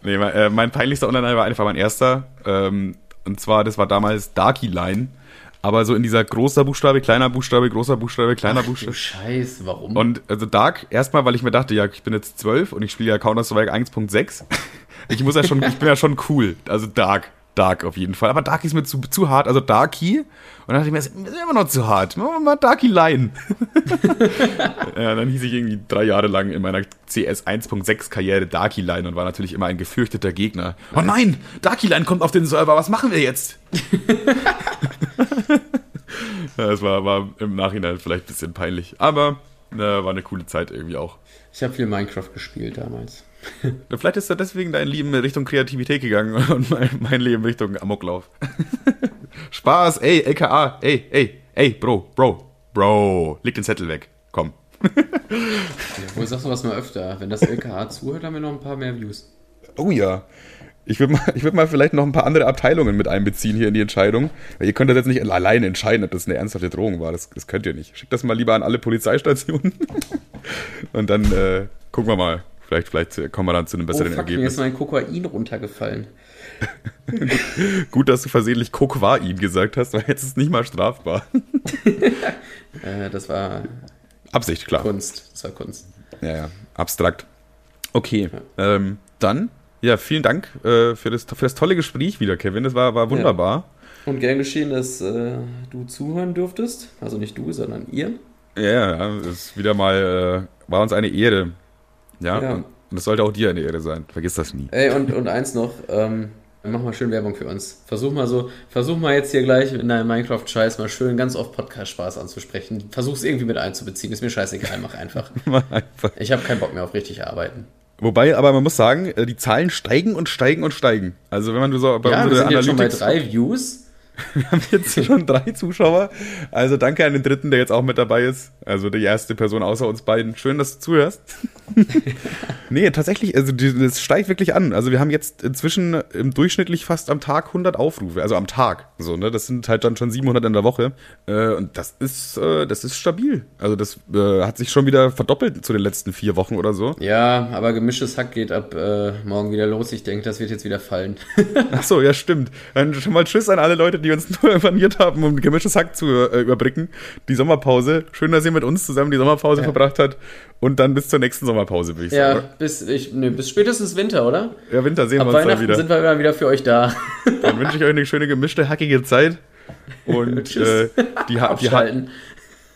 A: nee, mein, äh, mein peinlichster Online-Name war einfach mein erster. Ähm, und zwar, das war damals Darky Line aber so in dieser großer Buchstabe, kleiner Buchstabe, großer Buchstabe, kleiner Ach, Buchstabe.
B: Scheiße, warum?
A: Und also Dark, erstmal, weil ich mir dachte, ja, ich bin jetzt zwölf und ich spiele ja Counter-Strike 1.6. Ich muss ja schon, ich bin ja schon cool. Also Dark. Dark auf jeden Fall. Aber Darky ist mir zu, zu hart, also Darky. Und dann dachte ich mir, das ist immer noch zu hart. Machen wir mal Darky Line. ja, dann hieß ich irgendwie drei Jahre lang in meiner CS 1.6 Karriere Darky Line und war natürlich immer ein gefürchteter Gegner. Oh nein, Darky Line kommt auf den Server, was machen wir jetzt? ja, das war, war im Nachhinein vielleicht ein bisschen peinlich. Aber äh, war eine coole Zeit irgendwie auch.
B: Ich habe viel Minecraft gespielt damals.
A: Vielleicht ist ja deswegen dein Leben in Richtung Kreativität gegangen und mein, mein Leben Richtung Amoklauf. Spaß, ey, LKA, ey, ey, ey, Bro, Bro, Bro, leg den Zettel weg, komm.
B: Wo sagst du was mal öfter? Wenn das LKA zuhört, haben wir noch ein paar mehr Views.
A: Oh ja. Ich würde mal, würd mal vielleicht noch ein paar andere Abteilungen mit einbeziehen hier in die Entscheidung. Weil ihr könnt das jetzt nicht alleine entscheiden, ob das eine ernsthafte Drohung war. Das, das könnt ihr nicht. Schickt das mal lieber an alle Polizeistationen. Und dann äh, gucken wir mal, Vielleicht, vielleicht kommen wir dann zu einem
B: Oh,
A: besseren
B: fuck, mir
A: Ergebnis.
B: ist mein Kokain runtergefallen.
A: Gut, dass du versehentlich Kokain gesagt hast, weil jetzt ist es nicht mal strafbar.
B: Äh, das war
A: Absicht, klar.
B: Kunst. Das war Kunst.
A: Ja, ja, abstrakt. Okay, ähm, dann, ja, vielen Dank äh, für, das, für das tolle Gespräch wieder, Kevin. Das war, war wunderbar.
B: Und gern geschehen, dass äh, du zuhören dürftest. Also nicht du, sondern ihr.
A: Ja, ja, ja, ist wieder mal, äh, war uns eine Ehre. Ja,
B: Ja.
A: Und, und das sollte auch dir eine Ehre sein. Vergiss das nie.
B: Ey, und, und eins noch, ähm, mach mal schön Werbung für uns. Versuch mal so, versuch mal jetzt hier gleich in deinem Minecraft-Scheiß mal schön ganz oft Podcast-Spaß anzusprechen. Versuch's irgendwie mit einzubeziehen. Ist mir scheißegal, mach einfach.
A: Einfach.
B: Ich habe keinen Bock mehr auf richtig arbeiten.
A: Wobei, aber man muss sagen, äh, die Zahlen steigen und steigen und steigen. Also wenn man so bei
B: ja, wir sind jetzt schon bei
A: Analytics
B: drei Views.
A: Wir haben jetzt schon drei Zuschauer. Also danke an den dritten, der jetzt auch mit dabei ist. Also die erste Person außer uns beiden. Schön, dass du zuhörst. nee, tatsächlich, also das steigt wirklich an. Also wir haben jetzt inzwischen im durchschnittlich fast am Tag 100 Aufrufe. Also am Tag. So, ne? Das sind halt dann schon 700 in der Woche. Äh, und das ist, äh, das ist stabil. Also das äh, hat sich schon wieder verdoppelt zu den letzten vier Wochen oder so.
B: Ja, aber gemischtes Hack geht ab morgen wieder los. Ich denke, das wird jetzt wieder fallen.
A: Ach so, ja, stimmt. Dann schon mal Tschüss an alle Leute, die uns nur informiert haben, um gemischtes Hack zu äh, überbrücken. Die Sommerpause. Schön, dass ihr mit uns zusammen die Sommerpause
B: Ja.
A: verbracht habt. Und dann bis zur nächsten Sommerpause, würde ich
B: ja,
A: sagen.
B: bis, ich, nee, bis spätestens Winter, oder?
A: Ja, Winter sehen
B: Ab
A: wir uns dann
B: Weihnachten
A: wieder.
B: sind wir immer wieder für euch da.
A: Dann wünsche ich euch eine schöne gemischte, hackige Zeit. Und, äh, die, die,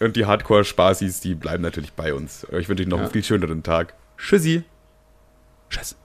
A: und die Hardcore-Spaßis, die bleiben natürlich bei uns. Ich wünsche euch noch
B: Ja.
A: einen viel schöneren Tag. Tschüssi. Tschüss.